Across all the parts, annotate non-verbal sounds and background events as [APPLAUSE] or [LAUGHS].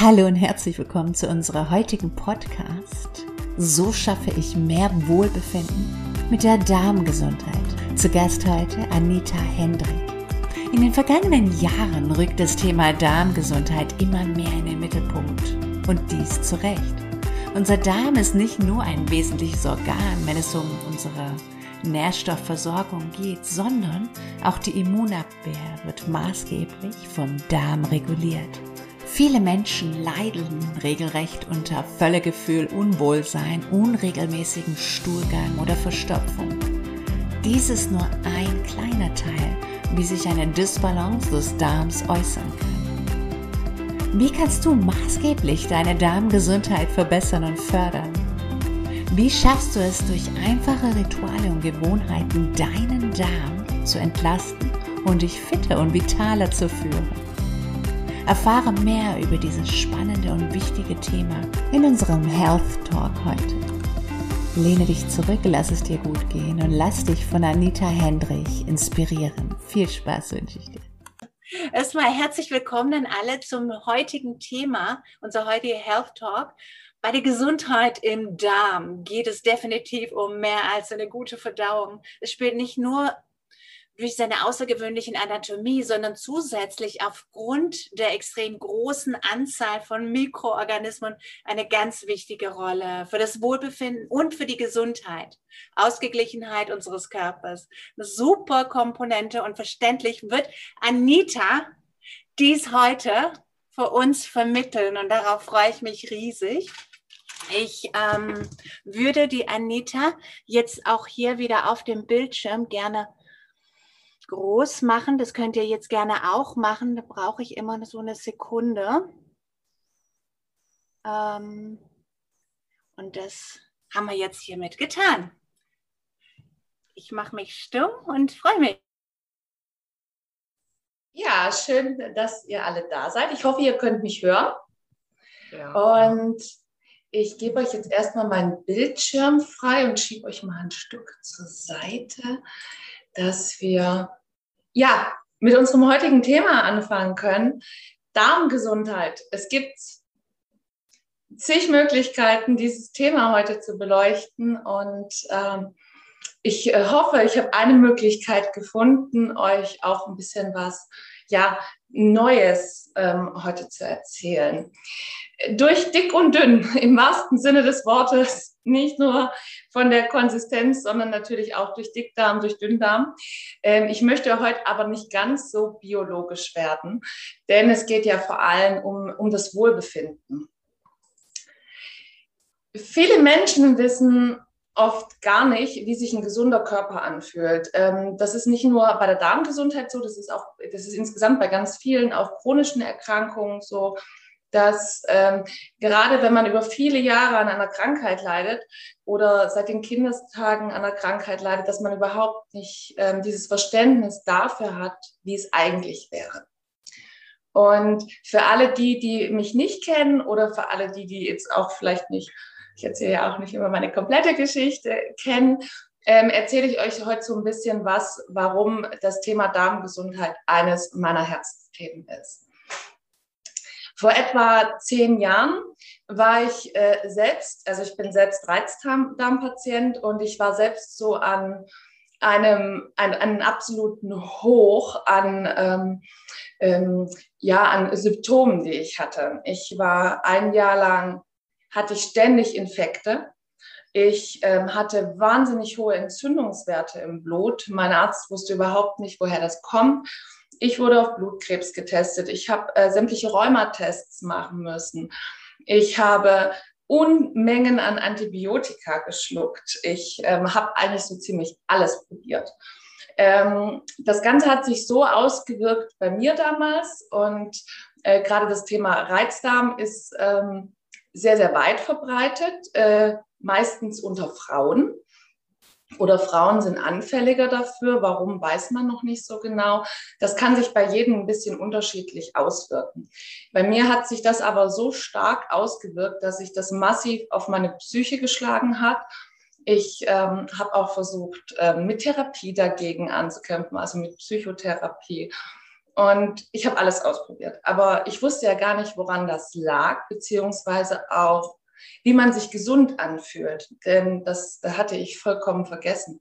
Hallo und herzlich willkommen zu unserer heutigen Podcast. So schaffe ich mehr Wohlbefinden mit der Darmgesundheit. Zu Gast heute Anita Hendrik. In den vergangenen Jahren rückt das Thema Darmgesundheit immer mehr in den Mittelpunkt. Und dies zu Recht. Unser Darm ist nicht nur ein wesentliches Organ, wenn es um unsere Nährstoffversorgung geht, sondern auch die Immunabwehr wird maßgeblich vom Darm reguliert. Viele Menschen leiden regelrecht unter Völlegefühl, Unwohlsein, unregelmäßigen Stuhlgang oder Verstopfung. Dies ist nur ein kleiner Teil, wie sich eine Dysbalance des Darms äußern kann. Wie kannst du maßgeblich deine Darmgesundheit verbessern und fördern? Wie schaffst du es durch einfache Rituale und Gewohnheiten, deinen Darm zu entlasten und dich fitter und vitaler zu führen? Erfahre mehr über dieses spannende und wichtige Thema in unserem Health Talk heute. Lehne dich zurück, lass es dir gut gehen und lass dich von Anita Hendrich inspirieren. Viel Spaß wünsche ich dir. Erstmal herzlich willkommen an alle zum heutigen Thema, unser heutiger Health Talk. Bei der Gesundheit im Darm geht es definitiv um mehr als eine gute Verdauung. Es spielt nicht nur durch seine außergewöhnlichen Anatomie, sondern zusätzlich aufgrund der extrem großen Anzahl von Mikroorganismen eine ganz wichtige Rolle für das Wohlbefinden und für die Gesundheit, Ausgeglichenheit unseres Körpers. Eine super Komponente und verständlich wird Anita dies heute für uns vermitteln und darauf freue ich mich riesig. Ich ähm, würde die Anita jetzt auch hier wieder auf dem Bildschirm gerne groß machen. Das könnt ihr jetzt gerne auch machen. Da brauche ich immer so eine Sekunde. Ähm, und das haben wir jetzt hiermit getan. Ich mache mich stumm und freue mich. Ja, schön, dass ihr alle da seid. Ich hoffe, ihr könnt mich hören. Ja. Und ich gebe euch jetzt erstmal meinen Bildschirm frei und schiebe euch mal ein Stück zur Seite, dass wir ja, mit unserem heutigen Thema anfangen können. Darmgesundheit. Es gibt zig Möglichkeiten, dieses Thema heute zu beleuchten. Und ähm, ich äh, hoffe, ich habe eine Möglichkeit gefunden, euch auch ein bisschen was ja, Neues ähm, heute zu erzählen. Durch dick und dünn, im wahrsten Sinne des Wortes, nicht nur von der Konsistenz, sondern natürlich auch durch Dickdarm, durch Dünndarm. Ähm, ich möchte heute aber nicht ganz so biologisch werden, denn es geht ja vor allem um, um das Wohlbefinden. Viele Menschen wissen oft gar nicht, wie sich ein gesunder Körper anfühlt. Ähm, das ist nicht nur bei der Darmgesundheit so, das ist auch, das ist insgesamt bei ganz vielen auch chronischen Erkrankungen so dass ähm, gerade wenn man über viele Jahre an einer Krankheit leidet oder seit den Kindestagen an einer Krankheit leidet, dass man überhaupt nicht ähm, dieses Verständnis dafür hat, wie es eigentlich wäre. Und für alle die, die mich nicht kennen oder für alle die, die jetzt auch vielleicht nicht, ich erzähle ja auch nicht immer meine komplette Geschichte, kennen, ähm, erzähle ich euch heute so ein bisschen was, warum das Thema Darmgesundheit eines meiner Herzthemen ist. Vor etwa zehn Jahren war ich äh, selbst, also ich bin selbst Reizdarmpatient und ich war selbst so an einem, an, einem absoluten Hoch an, ähm, ähm, ja, an Symptomen, die ich hatte. Ich war ein Jahr lang, hatte ich ständig Infekte. Ich ähm, hatte wahnsinnig hohe Entzündungswerte im Blut. Mein Arzt wusste überhaupt nicht, woher das kommt. Ich wurde auf Blutkrebs getestet. Ich habe äh, sämtliche Rheumatests machen müssen. Ich habe Unmengen an Antibiotika geschluckt. Ich ähm, habe eigentlich so ziemlich alles probiert. Ähm, das Ganze hat sich so ausgewirkt bei mir damals und äh, gerade das Thema Reizdarm ist ähm, sehr, sehr weit verbreitet, äh, meistens unter Frauen oder Frauen sind anfälliger dafür. Warum weiß man noch nicht so genau. Das kann sich bei jedem ein bisschen unterschiedlich auswirken. Bei mir hat sich das aber so stark ausgewirkt, dass sich das massiv auf meine Psyche geschlagen hat. Ich ähm, habe auch versucht, ähm, mit Therapie dagegen anzukämpfen, also mit Psychotherapie. Und ich habe alles ausprobiert. Aber ich wusste ja gar nicht, woran das lag, beziehungsweise auch, wie man sich gesund anfühlt. Denn das, hatte ich vollkommen vergessen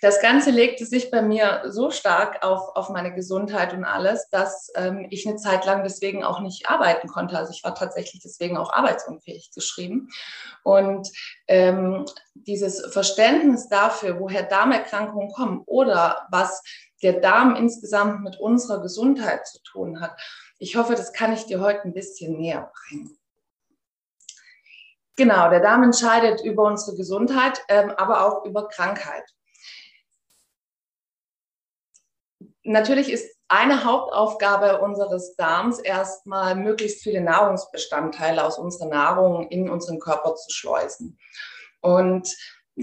das Ganze legte sich bei mir so stark auf, auf meine Gesundheit und alles, dass ähm, ich eine Zeit lang deswegen auch nicht arbeiten konnte. Also ich war tatsächlich deswegen auch arbeitsunfähig geschrieben. Und ähm, dieses Verständnis dafür, woher Darmerkrankungen kommen oder was der Darm insgesamt mit unserer Gesundheit zu tun hat, ich hoffe, das kann ich dir heute ein bisschen näher bringen. Genau, der Darm entscheidet über unsere Gesundheit, ähm, aber auch über Krankheit. Natürlich ist eine Hauptaufgabe unseres Darms erstmal, möglichst viele Nahrungsbestandteile aus unserer Nahrung in unseren Körper zu schleusen. Und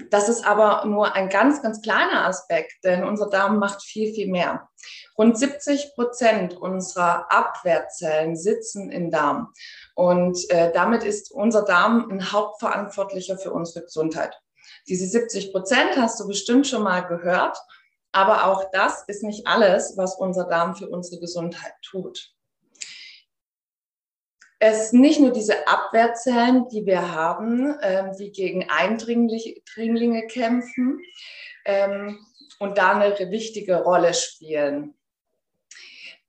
das ist aber nur ein ganz, ganz kleiner Aspekt, denn unser Darm macht viel, viel mehr. Rund 70 Prozent unserer Abwehrzellen sitzen im Darm. Und äh, damit ist unser Darm ein Hauptverantwortlicher für unsere Gesundheit. Diese 70 Prozent hast du bestimmt schon mal gehört. Aber auch das ist nicht alles, was unser Darm für unsere Gesundheit tut. Es nicht nur diese Abwehrzellen, die wir haben, ähm, die gegen Eindringlinge kämpfen ähm, und da eine wichtige Rolle spielen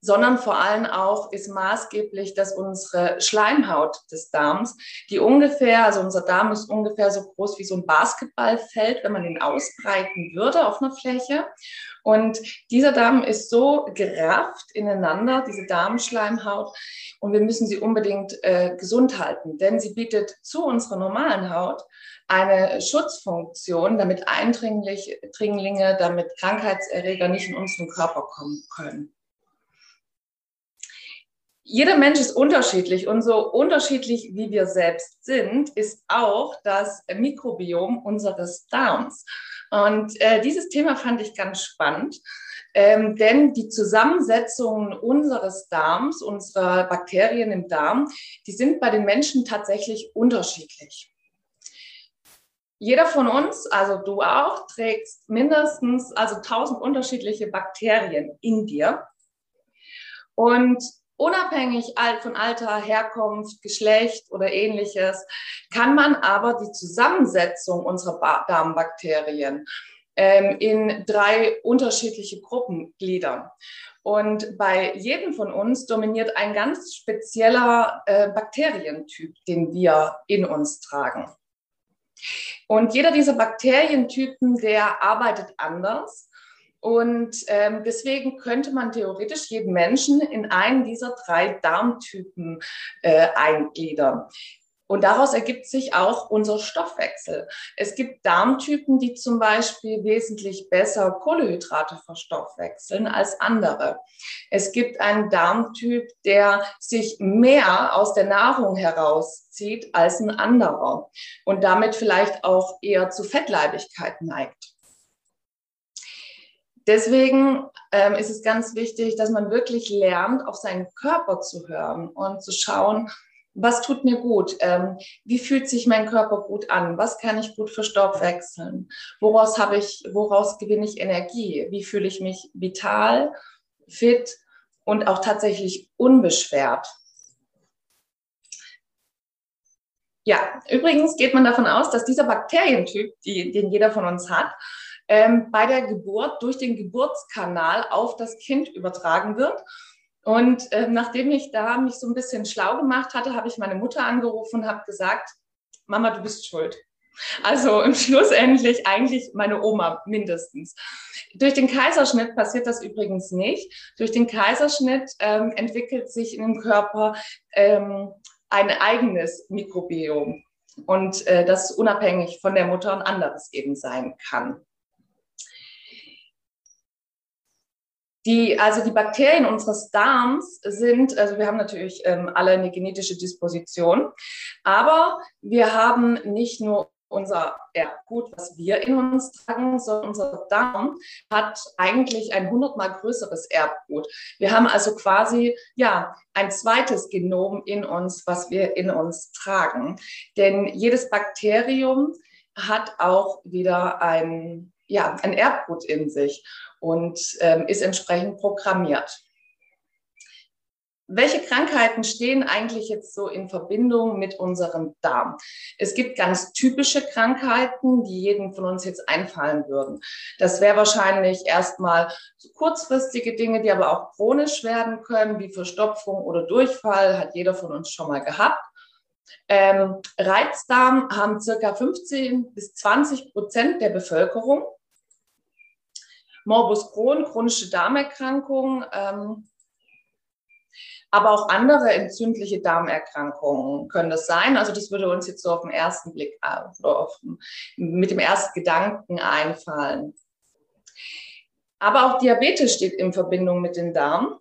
sondern vor allem auch ist maßgeblich, dass unsere Schleimhaut des Darms, die ungefähr, also unser Darm ist ungefähr so groß wie so ein Basketballfeld, wenn man ihn ausbreiten würde auf einer Fläche. Und dieser Darm ist so gerafft ineinander, diese Darmschleimhaut, und wir müssen sie unbedingt äh, gesund halten, denn sie bietet zu unserer normalen Haut eine Schutzfunktion, damit Eindringlinge, damit Krankheitserreger nicht in unseren Körper kommen können jeder Mensch ist unterschiedlich und so unterschiedlich wie wir selbst sind, ist auch das Mikrobiom unseres Darms. Und äh, dieses Thema fand ich ganz spannend, ähm, denn die Zusammensetzung unseres Darms, unserer Bakterien im Darm, die sind bei den Menschen tatsächlich unterschiedlich. Jeder von uns, also du auch, trägst mindestens also 1000 unterschiedliche Bakterien in dir. Und Unabhängig von Alter, Herkunft, Geschlecht oder ähnliches, kann man aber die Zusammensetzung unserer Darmbakterien ähm, in drei unterschiedliche Gruppen gliedern. Und bei jedem von uns dominiert ein ganz spezieller äh, Bakterientyp, den wir in uns tragen. Und jeder dieser Bakterientypen, der arbeitet anders. Und ähm, deswegen könnte man theoretisch jeden Menschen in einen dieser drei Darmtypen äh, eingliedern. Und daraus ergibt sich auch unser Stoffwechsel. Es gibt Darmtypen, die zum Beispiel wesentlich besser Kohlehydrate verstoffwechseln als andere. Es gibt einen Darmtyp, der sich mehr aus der Nahrung herauszieht als ein anderer und damit vielleicht auch eher zu Fettleibigkeit neigt. Deswegen ähm, ist es ganz wichtig, dass man wirklich lernt, auf seinen Körper zu hören und zu schauen, was tut mir gut? Ähm, wie fühlt sich mein Körper gut an? Was kann ich gut für Staub wechseln? Woraus habe ich, woraus gewinne ich Energie? Wie fühle ich mich vital, fit und auch tatsächlich unbeschwert? Ja, übrigens geht man davon aus, dass dieser Bakterientyp, die, den jeder von uns hat, ähm, bei der Geburt durch den Geburtskanal auf das Kind übertragen wird. Und äh, nachdem ich da mich so ein bisschen schlau gemacht hatte, habe ich meine Mutter angerufen und habe gesagt, Mama, du bist schuld. Also im [LAUGHS] Schluss endlich eigentlich meine Oma mindestens. Durch den Kaiserschnitt passiert das übrigens nicht. Durch den Kaiserschnitt ähm, entwickelt sich in dem Körper ähm, ein eigenes Mikrobiom und äh, das unabhängig von der Mutter und anderes eben sein kann. Die, also die Bakterien unseres Darms sind, also wir haben natürlich ähm, alle eine genetische Disposition, aber wir haben nicht nur unser Erbgut, was wir in uns tragen, sondern unser Darm hat eigentlich ein hundertmal größeres Erbgut. Wir haben also quasi ja ein zweites Genom in uns, was wir in uns tragen. Denn jedes Bakterium hat auch wieder ein ja, ein Erbgut in sich und ähm, ist entsprechend programmiert. Welche Krankheiten stehen eigentlich jetzt so in Verbindung mit unserem Darm? Es gibt ganz typische Krankheiten, die jedem von uns jetzt einfallen würden. Das wäre wahrscheinlich erstmal so kurzfristige Dinge, die aber auch chronisch werden können, wie Verstopfung oder Durchfall, hat jeder von uns schon mal gehabt. Ähm, Reizdarm haben circa 15 bis 20 Prozent der Bevölkerung. Morbus Crohn, chronische Darmerkrankungen, ähm, aber auch andere entzündliche Darmerkrankungen können das sein. Also das würde uns jetzt so auf den ersten Blick äh, auf, mit dem ersten Gedanken einfallen. Aber auch Diabetes steht in Verbindung mit dem Darm.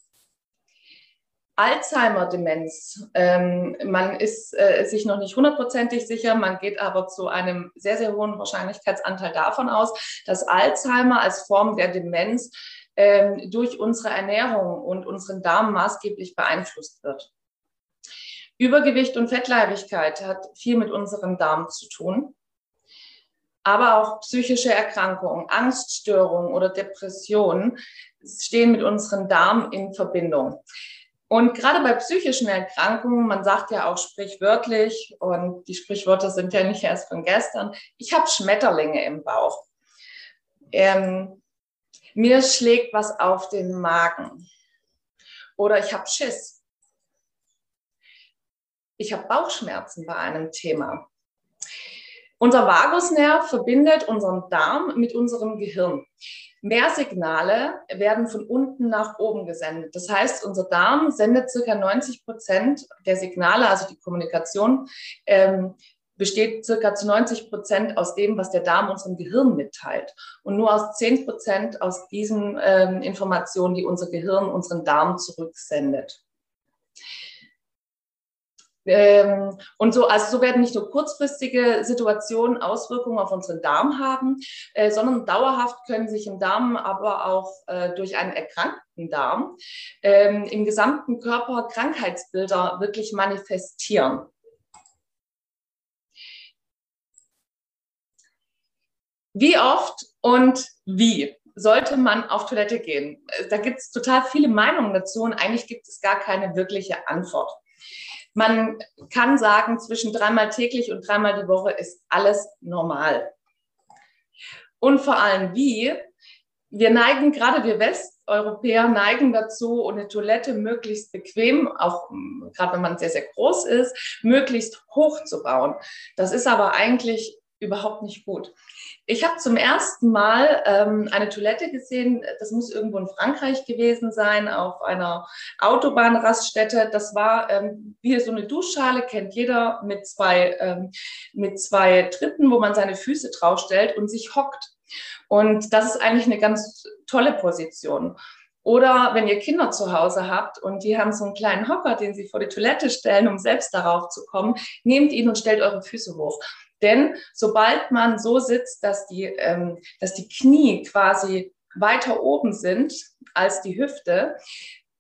Alzheimer-Demenz. Ähm, man ist äh, sich noch nicht hundertprozentig sicher, man geht aber zu einem sehr, sehr hohen Wahrscheinlichkeitsanteil davon aus, dass Alzheimer als Form der Demenz ähm, durch unsere Ernährung und unseren Darm maßgeblich beeinflusst wird. Übergewicht und Fettleibigkeit hat viel mit unserem Darm zu tun, aber auch psychische Erkrankungen, Angststörungen oder Depressionen stehen mit unserem Darm in Verbindung. Und gerade bei psychischen Erkrankungen, man sagt ja auch sprichwörtlich, und die Sprichwörter sind ja nicht erst von gestern, ich habe Schmetterlinge im Bauch. Ähm, mir schlägt was auf den Magen oder ich habe Schiss. Ich habe Bauchschmerzen bei einem Thema. Unser Vagusnerv verbindet unseren Darm mit unserem Gehirn. Mehr Signale werden von unten nach oben gesendet. Das heißt, unser Darm sendet circa 90 Prozent der Signale, also die Kommunikation, ähm, besteht circa zu 90 Prozent aus dem, was der Darm unserem Gehirn mitteilt. Und nur aus 10 Prozent aus diesen ähm, Informationen, die unser Gehirn unseren Darm zurücksendet. Ähm, und so, also so werden nicht nur kurzfristige Situationen Auswirkungen auf unseren Darm haben, äh, sondern dauerhaft können sich im Darm aber auch äh, durch einen erkrankten Darm ähm, im gesamten Körper Krankheitsbilder wirklich manifestieren. Wie oft und wie sollte man auf Toilette gehen? Da gibt es total viele Meinungen dazu und eigentlich gibt es gar keine wirkliche Antwort. Man kann sagen, zwischen dreimal täglich und dreimal die Woche ist alles normal. Und vor allem wie? Wir neigen, gerade wir Westeuropäer neigen dazu, eine Toilette möglichst bequem, auch gerade wenn man sehr, sehr groß ist, möglichst hoch zu bauen. Das ist aber eigentlich überhaupt nicht gut. Ich habe zum ersten Mal ähm, eine Toilette gesehen, das muss irgendwo in Frankreich gewesen sein, auf einer Autobahnraststätte. Das war ähm, wie so eine Duschschale, kennt jeder, mit zwei, ähm, mit zwei Tritten, wo man seine Füße draufstellt und sich hockt. Und das ist eigentlich eine ganz tolle Position. Oder wenn ihr Kinder zu Hause habt und die haben so einen kleinen Hocker, den sie vor die Toilette stellen, um selbst darauf zu kommen, nehmt ihn und stellt eure Füße hoch. Denn sobald man so sitzt, dass die, ähm, dass die Knie quasi weiter oben sind als die Hüfte,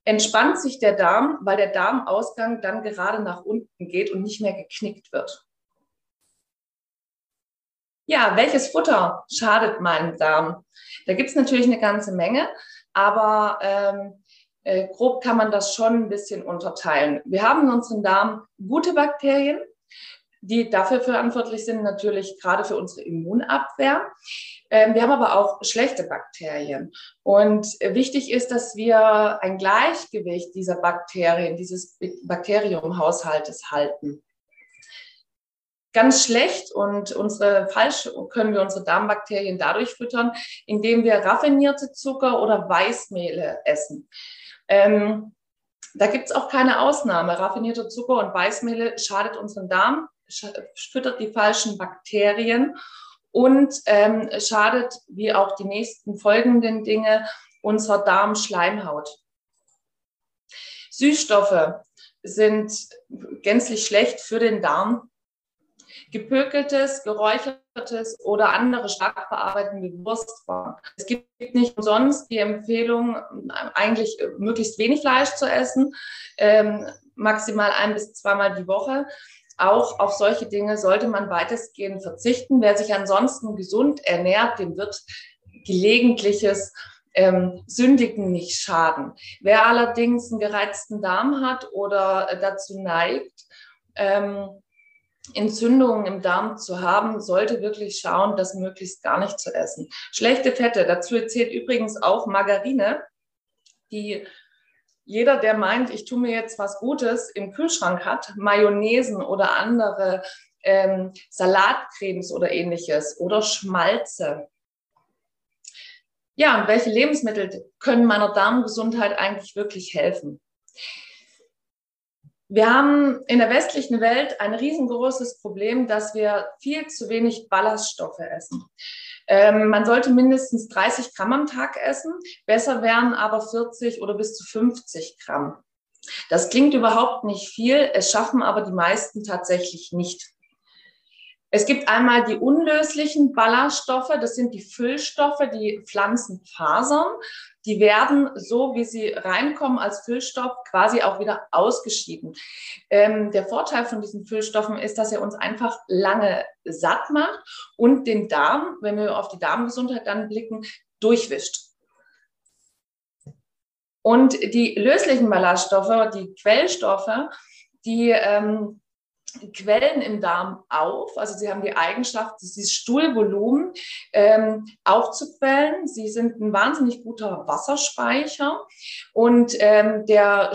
entspannt sich der Darm, weil der Darmausgang dann gerade nach unten geht und nicht mehr geknickt wird. Ja, welches Futter schadet meinem Darm? Da gibt es natürlich eine ganze Menge, aber ähm, äh, grob kann man das schon ein bisschen unterteilen. Wir haben in unserem Darm gute Bakterien, die dafür verantwortlich sind, natürlich gerade für unsere Immunabwehr. Ähm, wir haben aber auch schlechte Bakterien. Und wichtig ist, dass wir ein Gleichgewicht dieser Bakterien, dieses Bakteriumhaushaltes halten. Ganz schlecht und unsere falsch können wir unsere Darmbakterien dadurch füttern, indem wir raffinierte Zucker oder Weißmehle essen. Ähm, da gibt es auch keine Ausnahme. Raffinierte Zucker und Weißmehle schadet unserem Darm, füttert die falschen Bakterien und ähm, schadet, wie auch die nächsten folgenden Dinge, unserer Darmschleimhaut. Süßstoffe sind gänzlich schlecht für den Darm. Gepökeltes, geräuchertes oder andere stark verarbeitende Wurstwaren. Es gibt nicht umsonst die Empfehlung, eigentlich möglichst wenig Fleisch zu essen, ähm, maximal ein bis zweimal die Woche auch auf solche Dinge sollte man weitestgehend verzichten. Wer sich ansonsten gesund ernährt, dem wird gelegentliches ähm, Sündigen nicht schaden. Wer allerdings einen gereizten Darm hat oder dazu neigt, ähm, Entzündungen im Darm zu haben, sollte wirklich schauen, das möglichst gar nicht zu essen. Schlechte Fette, dazu zählt übrigens auch Margarine, die jeder, der meint, ich tue mir jetzt was Gutes im Kühlschrank hat, Mayonnaisen oder andere ähm, Salatcremes oder ähnliches oder Schmalze. Ja, und welche Lebensmittel können meiner Darmgesundheit eigentlich wirklich helfen? Wir haben in der westlichen Welt ein riesengroßes Problem, dass wir viel zu wenig Ballaststoffe essen. Ähm, man sollte mindestens 30 Gramm am Tag essen. Besser wären aber 40 oder bis zu 50 Gramm. Das klingt überhaupt nicht viel, es schaffen aber die meisten tatsächlich nicht. Es gibt einmal die unlöslichen Ballaststoffe, das sind die Füllstoffe, die Pflanzenfasern. Die werden so, wie sie reinkommen als Füllstoff, quasi auch wieder ausgeschieden. Ähm, der Vorteil von diesen Füllstoffen ist, dass er uns einfach lange satt macht und den Darm, wenn wir auf die Darmgesundheit dann blicken, durchwischt. Und die löslichen Ballaststoffe, die Quellstoffe, die ähm, Quellen im Darm auf. Also sie haben die Eigenschaft, dieses Stuhlvolumen ähm, aufzuquellen. Sie sind ein wahnsinnig guter Wasserspeicher und ähm, der,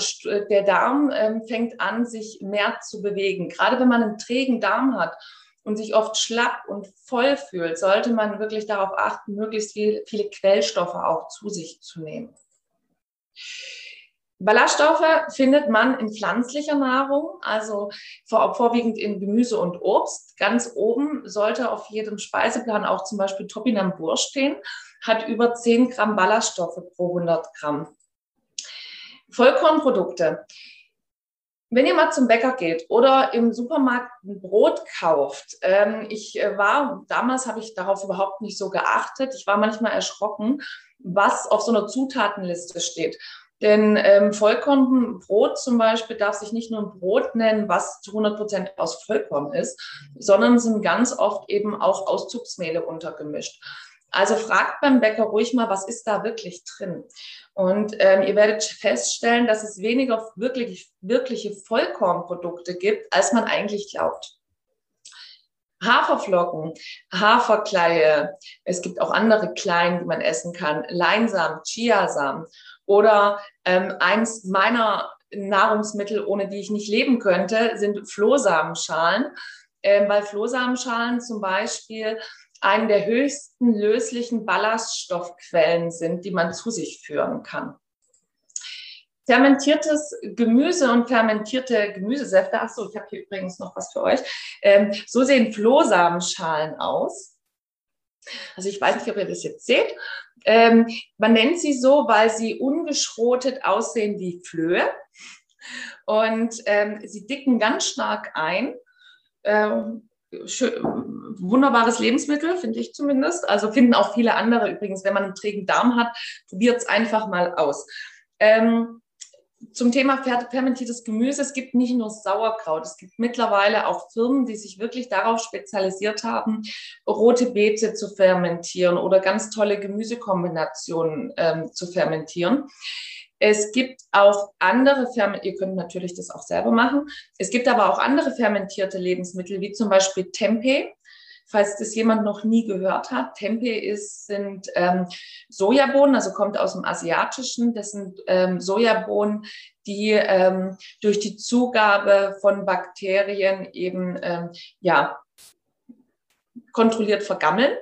der Darm ähm, fängt an, sich mehr zu bewegen. Gerade wenn man einen trägen Darm hat und sich oft schlapp und voll fühlt, sollte man wirklich darauf achten, möglichst viel, viele Quellstoffe auch zu sich zu nehmen. Ballaststoffe findet man in pflanzlicher Nahrung, also vor, vorwiegend in Gemüse und Obst. Ganz oben sollte auf jedem Speiseplan auch zum Beispiel Topinambur stehen, hat über 10 Gramm Ballaststoffe pro 100 Gramm. Vollkornprodukte. Wenn ihr mal zum Bäcker geht oder im Supermarkt ein Brot kauft, ähm, ich äh, war, damals habe ich darauf überhaupt nicht so geachtet. Ich war manchmal erschrocken, was auf so einer Zutatenliste steht. Denn ähm, Vollkornbrot zum Beispiel darf sich nicht nur ein Brot nennen, was zu 100 Prozent aus Vollkorn ist, sondern sind ganz oft eben auch Auszugsmehle untergemischt. Also fragt beim Bäcker ruhig mal, was ist da wirklich drin? Und ähm, ihr werdet feststellen, dass es weniger wirklich, wirkliche Vollkornprodukte gibt, als man eigentlich glaubt. Haferflocken, Haferkleie, es gibt auch andere Kleien, die man essen kann, Leinsamen, Chiasamen oder ähm, eins meiner Nahrungsmittel, ohne die ich nicht leben könnte, sind Flohsamenschalen, äh, weil Flohsamenschalen zum Beispiel eine der höchsten löslichen Ballaststoffquellen sind, die man zu sich führen kann. Fermentiertes Gemüse und fermentierte Gemüsesäfte. Achso, ich habe hier übrigens noch was für euch. Ähm, so sehen Flohsamenschalen aus. Also ich weiß nicht, ob ihr das jetzt seht. Ähm, man nennt sie so, weil sie ungeschrotet aussehen wie Flöhe. Und ähm, sie dicken ganz stark ein. Ähm, wunderbares Lebensmittel, finde ich zumindest. Also finden auch viele andere übrigens, wenn man einen trägen Darm hat, probiert es einfach mal aus. Ähm, zum Thema fermentiertes Gemüse, es gibt nicht nur Sauerkraut, es gibt mittlerweile auch Firmen, die sich wirklich darauf spezialisiert haben, rote Beete zu fermentieren oder ganz tolle Gemüsekombinationen ähm, zu fermentieren. Es gibt auch andere Ferment, ihr könnt natürlich das auch selber machen. Es gibt aber auch andere fermentierte Lebensmittel, wie zum Beispiel Tempeh. Falls das jemand noch nie gehört hat, Tempeh ist, sind ähm, Sojabohnen, also kommt aus dem Asiatischen. Das sind ähm, Sojabohnen, die ähm, durch die Zugabe von Bakterien eben ähm, ja, kontrolliert vergammeln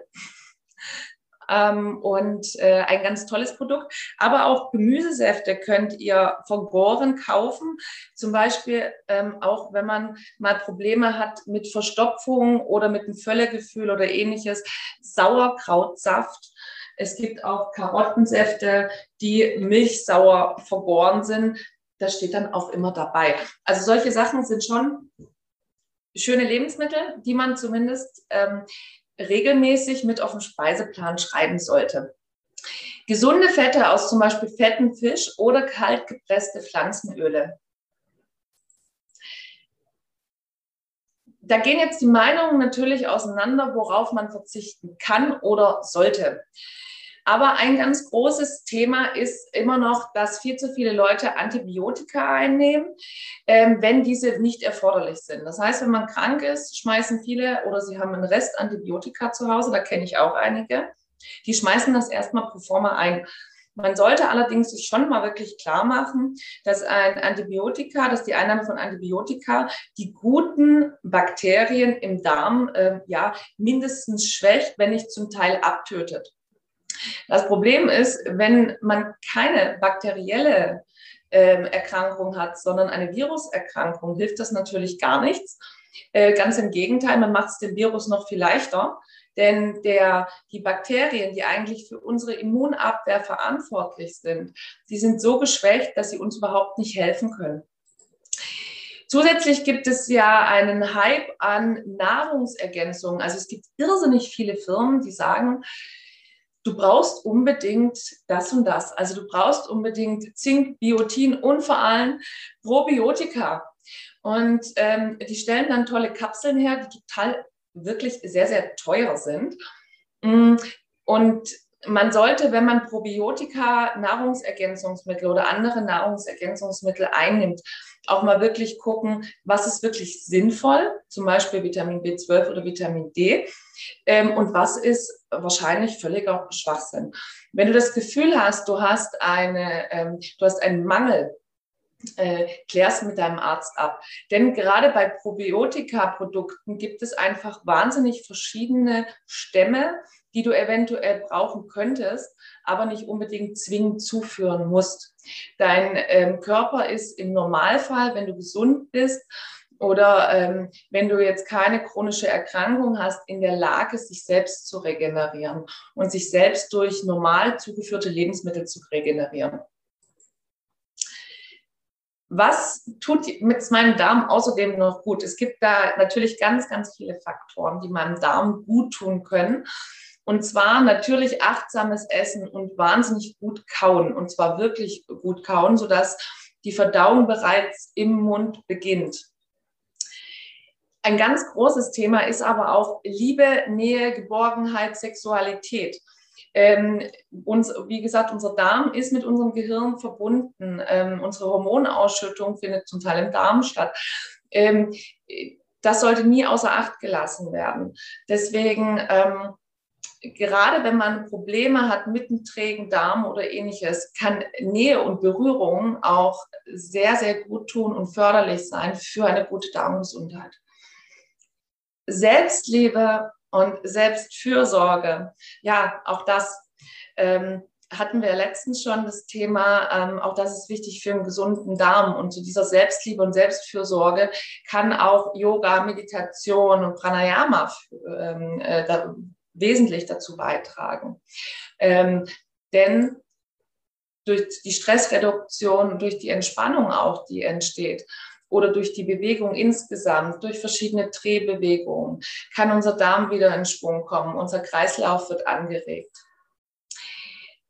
ähm, und äh, ein ganz tolles Produkt. Aber auch Gemüsesäfte könnt ihr vergoren kaufen. Zum Beispiel ähm, auch, wenn man mal Probleme hat mit Verstopfung oder mit einem Völlegefühl oder ähnliches. Sauerkrautsaft. Es gibt auch Karottensäfte, die milchsauer vergoren sind. Das steht dann auch immer dabei. Also solche Sachen sind schon schöne Lebensmittel, die man zumindest ähm, regelmäßig mit auf den Speiseplan schreiben sollte. Gesunde Fette aus zum Beispiel fetten Fisch oder kalt gepresste Pflanzenöle. Da gehen jetzt die Meinungen natürlich auseinander, worauf man verzichten kann oder sollte. Aber ein ganz großes Thema ist immer noch, dass viel zu viele Leute Antibiotika einnehmen, ähm, wenn diese nicht erforderlich sind. Das heißt, wenn man krank ist, schmeißen viele oder sie haben einen Rest Antibiotika zu Hause, da kenne ich auch einige, die schmeißen das erstmal pro forma ein. Man sollte allerdings schon mal wirklich klar machen, dass ein Antibiotika, dass die Einnahme von Antibiotika die guten Bakterien im Darm äh, ja mindestens schwächt, wenn nicht zum Teil abtötet. Das Problem ist, wenn man keine bakterielle äh, Erkrankung hat, sondern eine Viruserkrankung, hilft das natürlich gar nichts. Äh, ganz im Gegenteil, man macht es dem Virus noch viel leichter, denn der, die Bakterien, die eigentlich für unsere Immunabwehr verantwortlich sind, die sind so geschwächt, dass sie uns überhaupt nicht helfen können. Zusätzlich gibt es ja einen Hype an Nahrungsergänzungen. Also es gibt irrsinnig viele Firmen, die sagen, du brauchst unbedingt das und das. Also du brauchst unbedingt Zink, Biotin und vor allem Probiotika. Und ähm, die stellen dann tolle Kapseln her, die total wirklich sehr, sehr teuer sind. Mm, und man sollte, wenn man Probiotika, Nahrungsergänzungsmittel oder andere Nahrungsergänzungsmittel einnimmt, auch mal wirklich gucken, was ist wirklich sinnvoll, zum Beispiel Vitamin B12 oder Vitamin D, ähm, und was ist wahrscheinlich völliger Schwachsinn. Wenn du das Gefühl hast, du hast, eine, ähm, du hast einen Mangel äh, klär's mit deinem Arzt ab. Denn gerade bei Probiotika-Produkten gibt es einfach wahnsinnig verschiedene Stämme, die du eventuell brauchen könntest, aber nicht unbedingt zwingend zuführen musst. Dein ähm, Körper ist im Normalfall, wenn du gesund bist, oder ähm, wenn du jetzt keine chronische Erkrankung hast, in der Lage, sich selbst zu regenerieren und sich selbst durch normal zugeführte Lebensmittel zu regenerieren. Was tut mit meinem Darm außerdem noch gut? Es gibt da natürlich ganz, ganz viele Faktoren, die meinem Darm gut tun können. Und zwar natürlich achtsames Essen und wahnsinnig gut kauen. Und zwar wirklich gut kauen, sodass die Verdauung bereits im Mund beginnt. Ein ganz großes Thema ist aber auch Liebe, Nähe, Geborgenheit, Sexualität. Ähm, uns, wie gesagt, unser Darm ist mit unserem Gehirn verbunden. Ähm, unsere Hormonausschüttung findet zum Teil im Darm statt. Ähm, das sollte nie außer Acht gelassen werden. Deswegen, ähm, gerade wenn man Probleme hat mit einem trägen Darm oder ähnliches, kann Nähe und Berührung auch sehr, sehr gut tun und förderlich sein für eine gute Darmgesundheit. Selbstliebe und Selbstfürsorge, ja, auch das ähm, hatten wir letztens schon das Thema, ähm, auch das ist wichtig für einen gesunden Darm. Und zu dieser Selbstliebe und Selbstfürsorge kann auch Yoga, Meditation und Pranayama ähm, äh, da, wesentlich dazu beitragen. Ähm, denn durch die Stressreduktion, durch die Entspannung auch, die entsteht, oder durch die Bewegung insgesamt, durch verschiedene Drehbewegungen, kann unser Darm wieder in Schwung kommen, unser Kreislauf wird angeregt.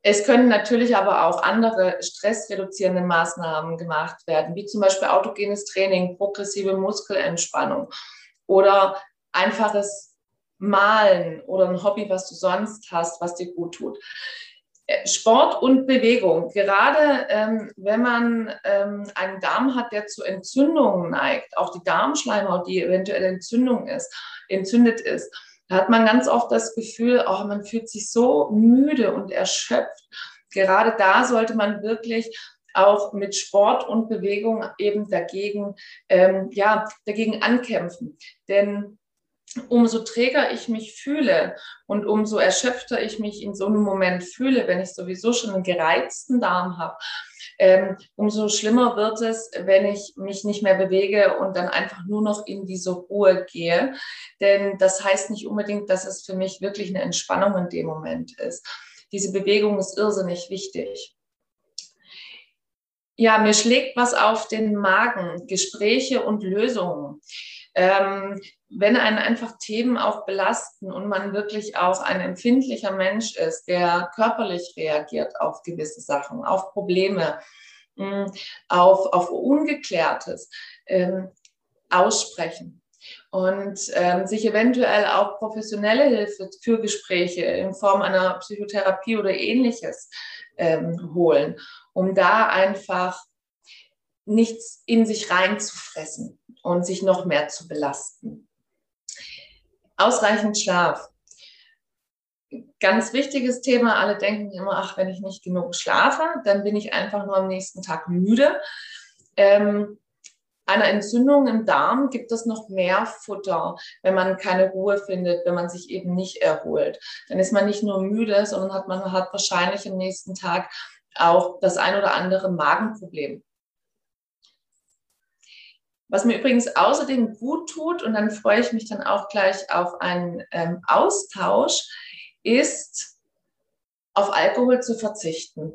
Es können natürlich aber auch andere stressreduzierende Maßnahmen gemacht werden, wie zum Beispiel autogenes Training, progressive Muskelentspannung oder einfaches Malen oder ein Hobby, was du sonst hast, was dir gut tut. Sport und Bewegung. Gerade ähm, wenn man ähm, einen Darm hat, der zu Entzündungen neigt, auch die Darmschleimhaut, die eventuell Entzündung ist, entzündet ist, da hat man ganz oft das Gefühl, oh, man fühlt sich so müde und erschöpft. Gerade da sollte man wirklich auch mit Sport und Bewegung eben dagegen, ähm, ja, dagegen ankämpfen. Denn umso träger ich mich fühle und umso erschöpfter ich mich in so einem Moment fühle, wenn ich sowieso schon einen gereizten Darm habe, ähm, umso schlimmer wird es, wenn ich mich nicht mehr bewege und dann einfach nur noch in diese Ruhe gehe. Denn das heißt nicht unbedingt, dass es für mich wirklich eine Entspannung in dem Moment ist. Diese Bewegung ist irrsinnig wichtig. Ja, mir schlägt was auf den Magen, Gespräche und Lösungen. Ähm, wenn einen einfach Themen auch belasten und man wirklich auch ein empfindlicher Mensch ist, der körperlich reagiert auf gewisse Sachen, auf Probleme, mm, auf, auf Ungeklärtes, ähm, aussprechen. und ähm, sich eventuell auch professionelle Hilfe für Gespräche in Form einer Psychotherapie oder ähnliches ähm, holen, um da einfach nichts in sich reinzufressen und sich noch mehr zu belasten. Ausreichend Schlaf. Ganz wichtiges Thema. Alle denken immer, ach, wenn ich nicht genug schlafe, dann bin ich einfach nur am nächsten Tag müde. Ähm, einer Entzündung im Darm gibt es noch mehr Futter, wenn man keine Ruhe findet, wenn man sich eben nicht erholt. Dann ist man nicht nur müde, sondern hat man hat wahrscheinlich am nächsten Tag auch das ein oder andere Magenproblem. Was mir übrigens außerdem gut tut, und dann freue ich mich dann auch gleich auf einen ähm, Austausch, ist auf Alkohol zu verzichten.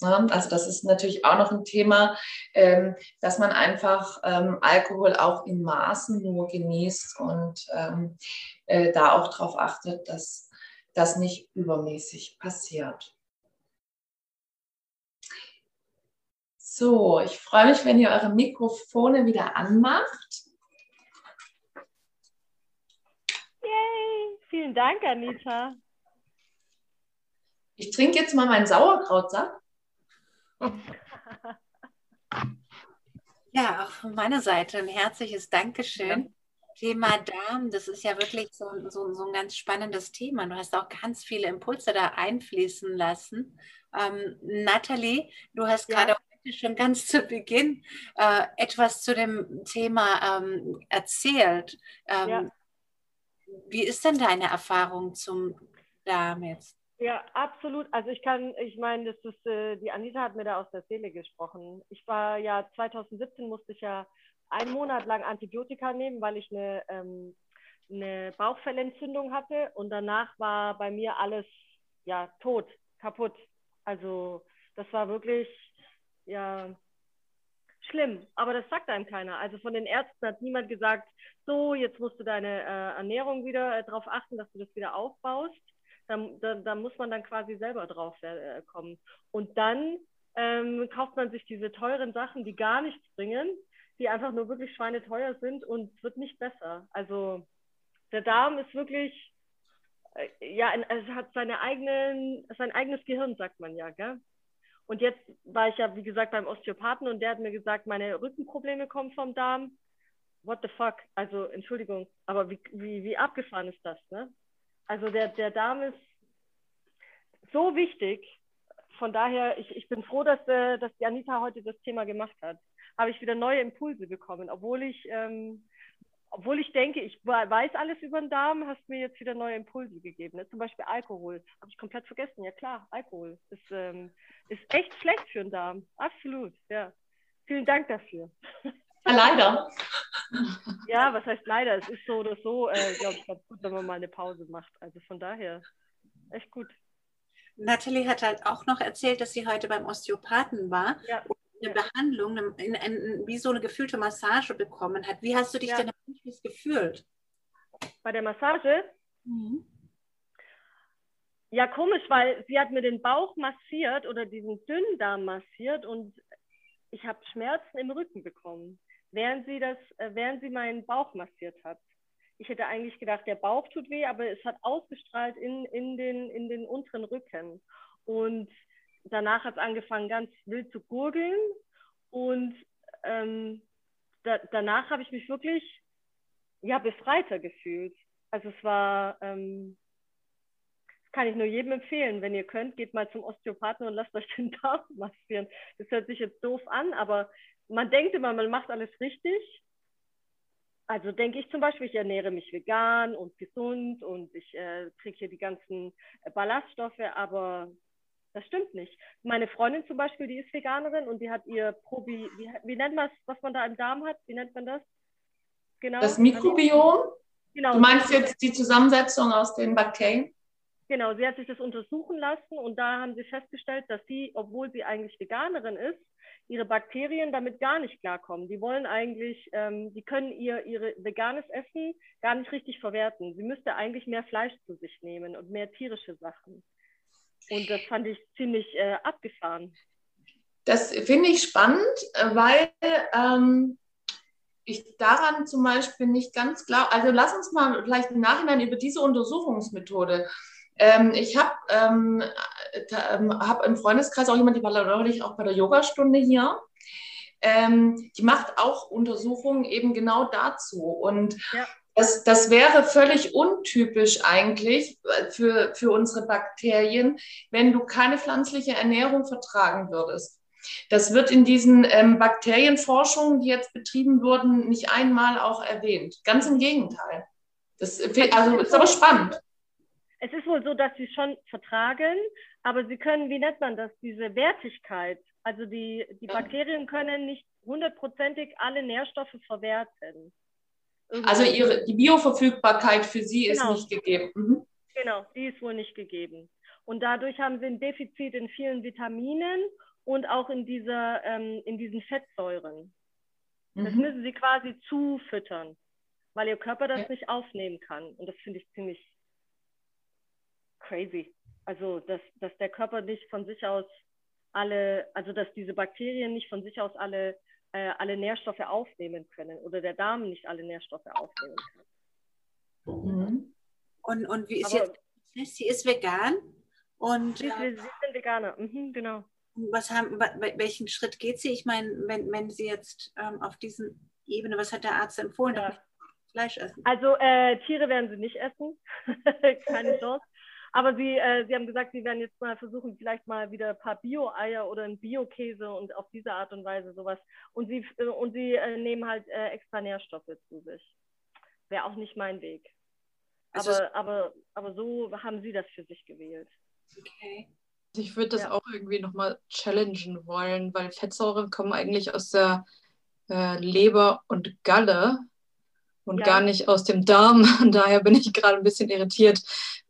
Also das ist natürlich auch noch ein Thema, ähm, dass man einfach ähm, Alkohol auch in Maßen nur genießt und ähm, äh, da auch darauf achtet, dass das nicht übermäßig passiert. So, ich freue mich, wenn ihr eure Mikrofone wieder anmacht. Yay, vielen Dank, Anita. Ich trinke jetzt mal meinen Sauerkrautsaft. Ja, auch von meiner Seite ein herzliches Dankeschön. Ja. Thema Darm, das ist ja wirklich so, so, so, ein ganz spannendes Thema. Du hast auch ganz viele Impulse da einfließen lassen. Ähm, Nathalie, du hast ja. gerade heute schon ganz zu Beginn äh, etwas zu dem Thema ähm, erzählt. Ähm, ja. Wie ist denn deine Erfahrung zum jetzt? Ja, absolut. Also ich kann, ich meine, das ist, äh, die Anita hat mir da aus der Seele gesprochen. Ich war ja 2017 musste ich ja einen Monat lang Antibiotika nehmen, weil ich eine, ähm, eine Bauchfellentzündung hatte und danach war bei mir alles ja tot, kaputt. Also das war wirklich ja schlimm, aber das sagt einem keiner. Also von den Ärzten hat niemand gesagt, so jetzt musst du deine äh, Ernährung wieder äh, darauf achten, dass du das wieder aufbaust da, da, da muss man dann quasi selber drauf äh, kommen. Und dann ähm, kauft man sich diese teuren Sachen, die gar nichts bringen, die einfach nur wirklich schweineteuer sind und es wird nicht besser. Also der Darm ist wirklich, äh, ja, es hat seine eigenen, sein eigenes Gehirn, sagt man ja, gell? Und jetzt war ich ja, wie gesagt, beim Osteopathen und der hat mir gesagt, meine Rückenprobleme kommen vom Darm. What the fuck? Also, Entschuldigung, aber wie, wie, wie abgefahren ist das, ne? Also der, der Darm ist so wichtig. Von daher, ich, ich bin froh, dass, äh, dass die Anita heute das Thema gemacht hat. Habe ich wieder neue Impulse bekommen. Obwohl ich, ähm, obwohl ich denke, ich weiß alles über den Darm, hast du mir jetzt wieder neue Impulse gegeben. Ne? Zum Beispiel Alkohol. Habe ich komplett vergessen. Ja klar, Alkohol ist, ähm, ist echt schlecht für den Darm. Absolut, ja. Vielen Dank dafür. Leider. [LAUGHS] Ja, was heißt leider? Es ist so oder so, äh, glaube ich, ganz gut, wenn man mal eine Pause macht. Also von daher, echt gut. Nathalie hat halt auch noch erzählt, dass sie heute beim Osteopathen war ja. und eine. Behandlung, eine, eine, wie so eine gefühlte Massage bekommen hat. Wie hast du dich ja. denn gefühlt? Bei der Massage? Mhm. Ja, komisch, weil sie hat mir den Bauch massiert oder diesen Dünndarm massiert und ich habe Schmerzen im Rücken bekommen während sie das, äh, während sie meinen Bauch massiert hat. Ich hätte eigentlich gedacht, der Bauch tut weh, aber es hat ausgestrahlt in, in, den, in den unteren Rücken. Und danach hat es angefangen, ganz wild zu gurgeln. Und ähm, da, danach habe ich mich wirklich ja, befreiter gefühlt. Also es war, ähm, kann ich nur jedem empfehlen. Wenn ihr könnt, geht mal zum Osteopathen und lasst euch den [LAUGHS] Darm massieren. Das hört sich jetzt doof an, aber man denkt immer, man macht alles richtig. Also denke ich zum Beispiel, ich ernähre mich vegan und gesund und ich äh, kriege hier die ganzen äh, Ballaststoffe, aber das stimmt nicht. Meine Freundin zum Beispiel, die ist Veganerin und die hat ihr Probi, wie, wie nennt man es, was man da im Darm hat? Wie nennt man das? Genau. Das Mikrobiom? Genau. Du meinst jetzt die Zusammensetzung aus den Bakterien? Genau, sie hat sich das untersuchen lassen und da haben sie festgestellt, dass sie, obwohl sie eigentlich Veganerin ist, ihre Bakterien damit gar nicht klarkommen. Die wollen eigentlich, ähm, die können ihr ihre veganes Essen gar nicht richtig verwerten. Sie müsste eigentlich mehr Fleisch zu sich nehmen und mehr tierische Sachen. Und das fand ich ziemlich äh, abgefahren. Das finde ich spannend, weil ähm, ich daran zum Beispiel nicht ganz klar. Also lass uns mal vielleicht im Nachhinein über diese Untersuchungsmethode. Ähm, ich habe ähm, ähm, hab im Freundeskreis auch jemand, die war neulich auch bei der Yogastunde hier. Ähm, die macht auch Untersuchungen eben genau dazu. Und ja. Das, das wäre völlig untypisch eigentlich für, für unsere Bakterien, wenn du keine pflanzliche Ernährung vertragen würdest. Das wird in diesen ähm, Bakterienforschungen, die jetzt betrieben wurden, nicht einmal auch erwähnt. Ganz im Gegenteil. Das, also ist aber spannend. Es ist wohl so, dass sie schon vertragen, aber sie können, wie nennt man das, diese Wertigkeit, also die, die Bakterien können nicht hundertprozentig alle Nährstoffe verwerten. Irgendwie. Also ihre, die Bioverfügbarkeit für sie genau. ist nicht gegeben. Mhm. Genau, die ist wohl nicht gegeben. Und dadurch haben sie ein Defizit in vielen Vitaminen und auch in, dieser, ähm, in diesen Fettsäuren. Mhm. Das müssen sie quasi zufüttern, weil ihr Körper das ja. nicht aufnehmen kann. Und das finde ich ziemlich crazy. Also, dass, dass der Körper nicht von sich aus alle, also dass diese Bakterien nicht von sich aus alle, äh, alle Nährstoffe aufnehmen können oder der Darm nicht alle Nährstoffe aufnehmen kann. Mhm. Und, und wie ist Aber, jetzt, sie ist vegan und. Sie, äh, sie sind Veganer, mhm, genau was haben, welchen Schritt geht sie? Ich meine, wenn, wenn sie jetzt ähm, auf diesen Ebene, was hat der Arzt empfohlen? Ja. Fleisch essen? Also äh, Tiere werden sie nicht essen, [LAUGHS] keine Chance. Aber sie, äh, sie haben gesagt, sie werden jetzt mal versuchen, vielleicht mal wieder ein paar Bio-Eier oder einen Bio-Käse und auf diese Art und Weise sowas. Und sie, äh, und sie äh, nehmen halt äh, extra Nährstoffe zu sich. Wäre auch nicht mein Weg. Also aber, aber, aber so haben sie das für sich gewählt. Okay. Ich würde das ja. auch irgendwie nochmal challengen wollen, weil Fettsäuren kommen eigentlich aus der äh, Leber und Galle und ja. gar nicht aus dem Darm. [LAUGHS] Daher bin ich gerade ein bisschen irritiert,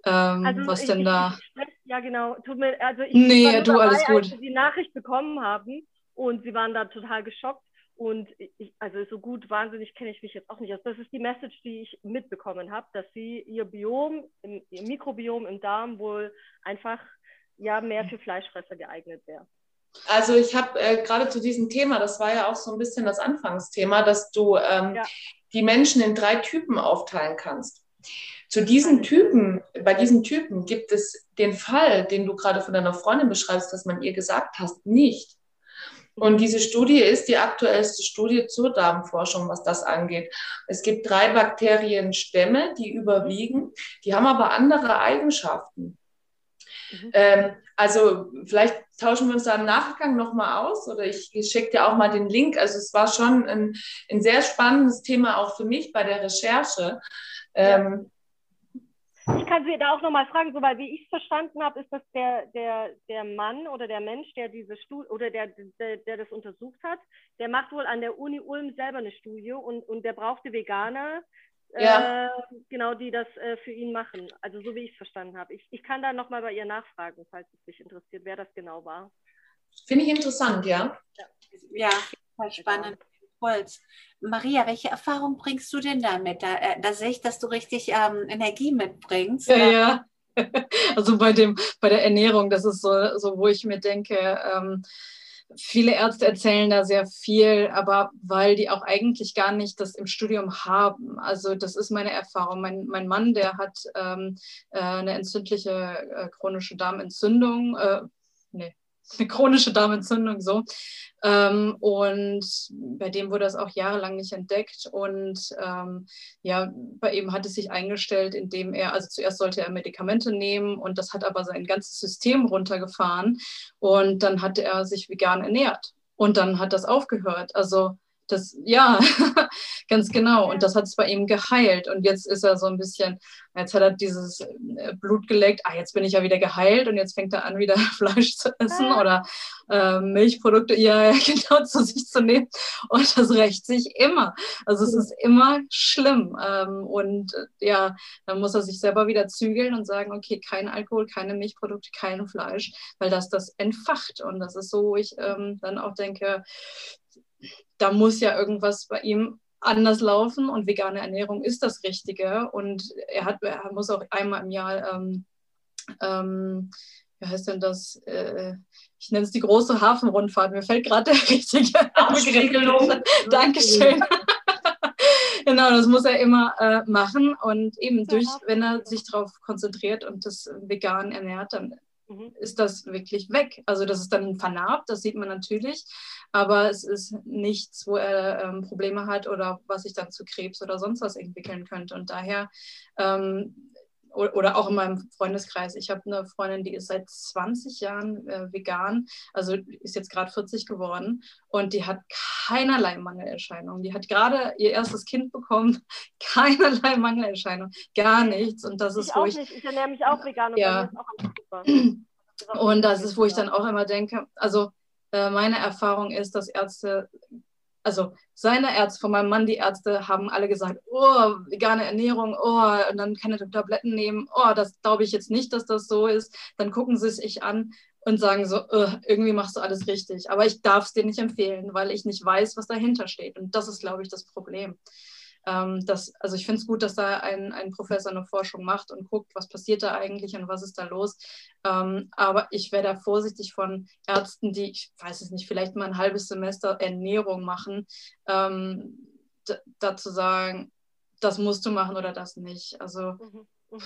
ähm, also was ich, denn da. Ich, ja, genau. Tut mir, also ich nee, du, dabei, alles gut. Als sie die Nachricht bekommen haben und sie waren da total geschockt. Und ich, also so gut, wahnsinnig kenne ich mich jetzt auch nicht aus. Das ist die Message, die ich mitbekommen habe, dass sie ihr Biom, ihr Mikrobiom im Darm wohl einfach ja mehr für Fleischfresser geeignet wäre. Also ich habe äh, gerade zu diesem Thema, das war ja auch so ein bisschen das Anfangsthema, dass du ähm, ja. die Menschen in drei Typen aufteilen kannst. Zu diesen Typen, bei diesen Typen gibt es den Fall, den du gerade von deiner Freundin beschreibst, dass man ihr gesagt hast, nicht. Und diese Studie ist die aktuellste Studie zur Darmforschung, was das angeht. Es gibt drei Bakterienstämme, die überwiegen, die haben aber andere Eigenschaften. Mhm. Ähm, also vielleicht tauschen wir uns da im Nachgang nochmal aus oder ich, schicke dir auch mal den Link. Also es war schon ein, ein sehr spannendes Thema auch für mich bei der Recherche. Ähm, ich kann Sie da auch nochmal fragen, so, weil wie ich es verstanden habe, ist das der, der, der Mann oder der Mensch, der diese Studie oder der, der, der das untersucht hat, der macht wohl an der Uni Ulm selber eine Studie und, und der brauchte Veganer, ja. äh, genau, die das äh, für ihn machen. Also so wie ich es verstanden habe. Ich, ich kann da nochmal bei ihr nachfragen, falls es dich interessiert, wer das genau war. Finde ich interessant, ja. Ja, ja spannend. Holz. Maria, welche Erfahrung bringst du denn damit? Da, äh, da sehe ich, dass du richtig ähm, Energie mitbringst. Ja, ja. [LAUGHS] Also bei dem, bei der Ernährung, das ist so, so wo ich mir denke, ähm, viele Ärzte erzählen da sehr viel, aber weil die auch eigentlich gar nicht das im Studium haben. Also das ist meine Erfahrung. Mein, mein Mann, der hat ähm, äh, eine entzündliche äh, chronische Darmentzündung, äh, nee, eine chronische Darmentzündung so. Ähm, und bei dem wurde das auch jahrelang nicht entdeckt. Und ähm, ja, bei ihm hat es sich eingestellt, indem er, also zuerst sollte er Medikamente nehmen und das hat aber sein ganzes System runtergefahren. Und dann hat er sich vegan ernährt. Und dann hat das aufgehört. Also das, ja, [LAUGHS] ganz genau. Und das hat es bei ihm geheilt. Und jetzt ist er so ein bisschen, jetzt hat er dieses äh, Blut geleckt, ah, jetzt bin ich ja wieder geheilt und jetzt fängt er an, wieder [LAUGHS] Fleisch zu essen ah. oder äh, Milchprodukte, ja, [LAUGHS] genau, zu sich zu nehmen. Und das rächt sich immer. Also es ist immer schlimm. Ähm, und äh, ja, dann muss er sich selber wieder zügeln und sagen, okay, kein Alkohol, keine Milchprodukte, kein Fleisch, weil das das entfacht. Und das ist so, wo ich ähm, dann auch denke, da muss ja irgendwas bei ihm anders laufen und vegane Ernährung ist das Richtige. Und er, hat, er muss auch einmal im Jahr, ähm, ähm, wie heißt denn das? Äh, ich nenne es die große Hafenrundfahrt. Mir fällt gerade der [LAUGHS] richtige Ausregelung. Dankeschön. [LAUGHS] genau, das muss er immer äh, machen und eben durch, wenn er sich darauf konzentriert und das vegan ernährt, dann mhm. ist das wirklich weg. Also das ist dann vernarbt, das sieht man natürlich, aber es ist nichts, wo er ähm, Probleme hat oder was sich dann zu Krebs oder sonst was entwickeln könnte. Und daher ähm, oder auch in meinem Freundeskreis. Ich habe eine Freundin, die ist seit 20 Jahren äh, vegan, also ist jetzt gerade 40 geworden und die hat keinerlei Mangelerscheinungen. Die hat gerade ihr erstes Kind bekommen, [LAUGHS] keinerlei Mangelerscheinungen, gar nichts. Und das ich ist auch wo ich, nicht. ich ernähre mich auch vegan und ja. [CLEARS THROAT] auch Und das ist, wo ich dann auch immer denke, also äh, meine Erfahrung ist, dass Ärzte also seine Ärzte, von meinem Mann, die Ärzte, haben alle gesagt, oh, vegane Ernährung, oh, und dann keine Tabletten nehmen, oh, das glaube ich jetzt nicht, dass das so ist. Dann gucken sie sich an und sagen so, oh, irgendwie machst du alles richtig. Aber ich darf es dir nicht empfehlen, weil ich nicht weiß, was dahinter steht. Und das ist, glaube ich, das Problem. Ähm, das, also ich finde es gut, dass da ein, ein Professor eine Forschung macht und guckt, was passiert da eigentlich und was ist da los. Ähm, aber ich wäre da vorsichtig von Ärzten, die, ich weiß es nicht, vielleicht mal ein halbes Semester Ernährung machen, ähm, dazu sagen, das musst du machen oder das nicht. Also mhm. [LAUGHS]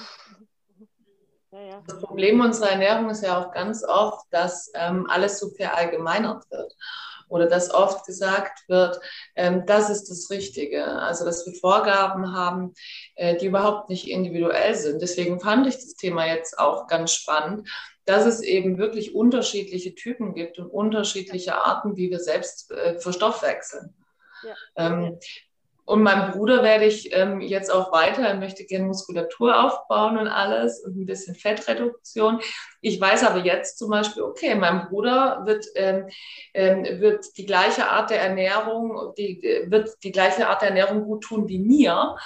Das Problem unserer Ernährung ist ja auch ganz oft, dass ähm, alles so verallgemeinert wird oder dass oft gesagt wird, ähm, das ist das Richtige. Also dass wir Vorgaben haben, äh, die überhaupt nicht individuell sind. Deswegen fand ich das Thema jetzt auch ganz spannend, dass es eben wirklich unterschiedliche Typen gibt und unterschiedliche Arten, wie wir selbst äh, verstoffwechseln. Ja. Ähm, und meinem Bruder werde ich ähm, jetzt auch weiter, er möchte gerne Muskulatur aufbauen und alles und ein bisschen Fettreduktion. Ich weiß aber jetzt zum Beispiel, okay, meinem Bruder wird, ähm, ähm, wird die gleiche Art der Ernährung, die, wird die gleiche Art der Ernährung gut tun wie mir.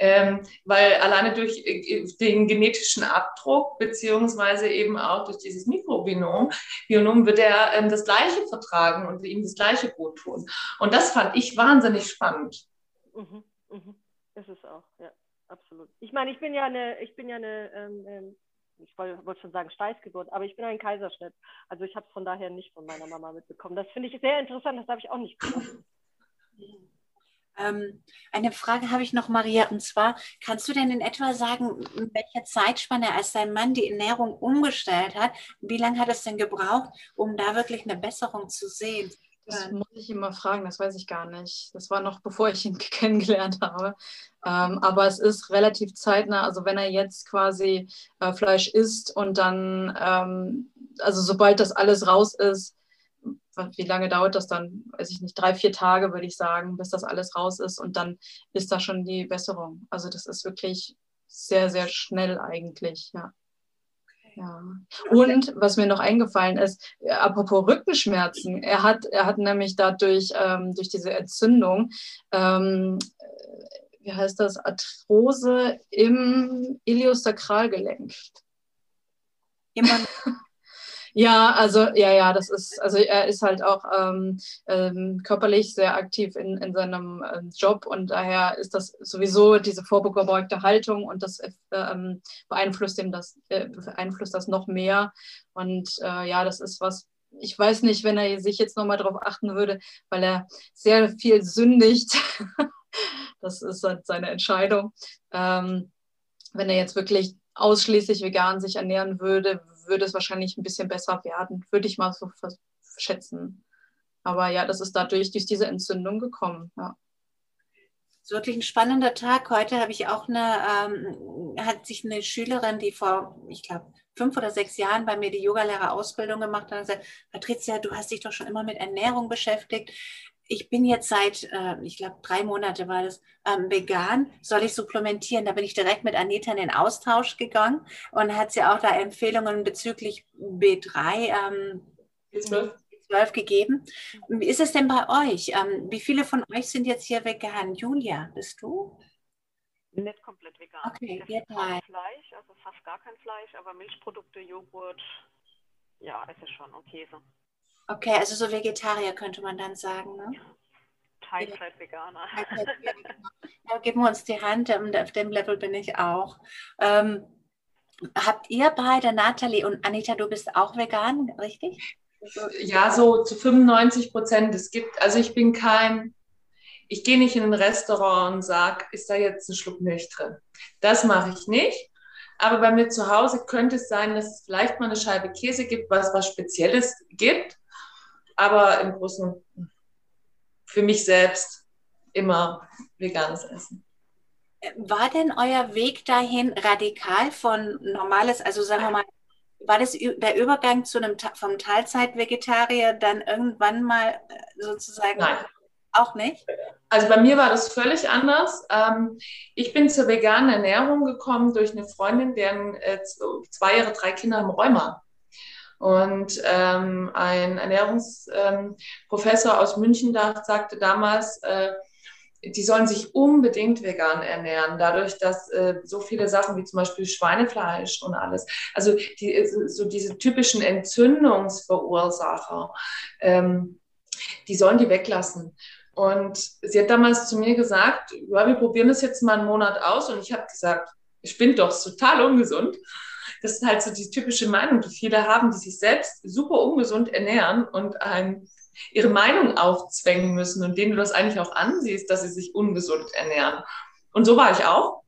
Ähm, weil alleine durch äh, den genetischen Abdruck beziehungsweise eben auch durch dieses Mikrobinom Bionom wird er ähm, das Gleiche vertragen und ihm das Gleiche gut tun. Und das fand ich wahnsinnig spannend. Mhm, mhm. Ist es auch, ja, absolut. Ich meine, ich bin ja eine, ich bin ja eine, ähm, ähm ich wollte wollt schon sagen Steißgeburt, aber ich bin ein Kaiserschnitt. Also ich habe es von daher nicht von meiner Mama mitbekommen. Das finde ich sehr interessant, das habe ich auch nicht gehört. Ähm, eine Frage habe ich noch, Maria, und zwar, kannst du denn in etwa sagen, in welcher Zeitspanne, als dein Mann die Ernährung umgestellt hat, wie lange hat es denn gebraucht, um da wirklich eine Besserung zu sehen? Das muss ich immer fragen, das weiß ich gar nicht. Das war noch [LAUGHS] bevor ich ihn [LAUGHS] kennengelernt habe. Ähm, aber es ist relativ zeitnah. Also wenn er jetzt quasi äh, Fleisch isst und dann, ähm, also sobald das alles raus ist, wie lange dauert das dann? Weiß ich nicht, drei, vier Tage würde ich sagen, bis das alles raus ist und dann ist da schon die Besserung. Also das ist wirklich sehr, sehr schnell eigentlich, ja. Ja. Und was mir noch eingefallen ist, äh, apropos Rückenschmerzen, er hat, er hat nämlich dadurch, ähm, durch diese Entzündung, ähm, äh, wie heißt das, Arthrose im Iliosakralgelenk. Immer [LAUGHS] Ja, also ja, ja, das ist, also er ist halt auch ähm, ähm, körperlich sehr aktiv in, in seinem äh, Job und daher ist das sowieso diese vorbeugte Haltung und das ähm, beeinflusst ihm das, äh, beeinflusst das noch mehr. Und äh, ja, das ist was, ich weiß nicht, wenn er sich jetzt nochmal darauf achten würde, weil er sehr viel sündigt. [LAUGHS] das ist halt seine Entscheidung. Ähm, wenn er jetzt wirklich ausschließlich vegan sich ernähren würde, würde es wahrscheinlich ein bisschen besser werden, würde ich mal so schätzen. Aber ja, das ist dadurch durch diese Entzündung gekommen. Ja. Es ist wirklich ein spannender Tag. Heute habe ich auch eine, ähm, hat sich eine Schülerin, die vor, ich glaube, fünf oder sechs Jahren bei mir die Yogalehrerausbildung gemacht hat, gesagt, Patricia, du hast dich doch schon immer mit Ernährung beschäftigt ich bin jetzt seit, äh, ich glaube, drei Monate war das, ähm, vegan. Soll ich supplementieren? Da bin ich direkt mit Anita in den Austausch gegangen und hat sie auch da Empfehlungen bezüglich B3, ähm, B12. B12 gegeben. Wie ist es denn bei euch? Ähm, wie viele von euch sind jetzt hier vegan? Julia, bist du? Nicht komplett vegan. Okay, ihr drei. Fleisch, also fast gar kein Fleisch, aber Milchprodukte, Joghurt, ja, esse schon und Käse. Okay, also so Vegetarier könnte man dann sagen, ne? Teilzeit-Veganer. [LAUGHS] Ja, geben wir uns die Hand, auf dem Level bin ich auch. Ähm, habt ihr beide, Nathalie und Anita, du bist auch vegan, richtig? Ja, so zu 95 Prozent. Es gibt, also ich bin kein, ich gehe nicht in ein Restaurant und sage, ist da jetzt ein Schluck Milch drin? Das mache ich nicht. Aber bei mir zu Hause könnte es sein, dass es vielleicht mal eine Scheibe Käse gibt, was was Spezielles gibt. Aber im Großen für mich selbst immer veganes Essen. War denn euer Weg dahin radikal von normales, also sagen wir mal, war das der Übergang zu einem vom Teilzeit-Vegetarier dann irgendwann mal äh, sozusagen Nein. auch nicht? Also bei mir war das völlig anders. Ähm, ich bin zur veganen Ernährung gekommen durch eine Freundin, deren äh, zwei Jahre drei Kinder haben Rheuma. Und ähm, ein Ernährungsprofessor ähm, aus München sagte damals, äh, die sollen sich unbedingt vegan ernähren, dadurch, dass äh, so viele Sachen wie zum Beispiel Schweinefleisch und alles, also die, äh, so diese typischen Entzündungsverursacher, ähm, die sollen die weglassen. Und sie hat damals zu mir gesagt, ja, wir probieren das jetzt mal einen Monat aus. Und ich habe gesagt, ich bin doch total ungesund. Das ist halt so die typische Meinung, die viele haben, die sich selbst super ungesund ernähren und ein ihre Meinung aufzwängen müssen und denen du das eigentlich auch ansiehst, dass sie sich ungesund ernähren. Und so war ich auch.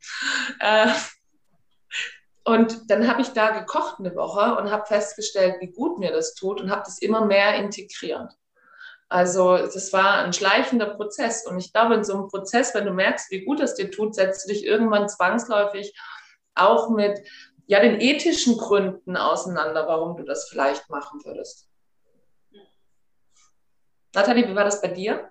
Äh, und dann habe ich da gekocht eine Woche und habe festgestellt, wie gut mir das tut und habe das immer mehr integriert. Also das war ein schleichender Prozess. Und ich glaube, in so einem Prozess, wenn du merkst, wie gut es dir tut, setzt du dich irgendwann zwangsläufig auch mit ja, den ethischen Gründen auseinander, warum du das vielleicht machen würdest. Nathalie, wie war das bei dir?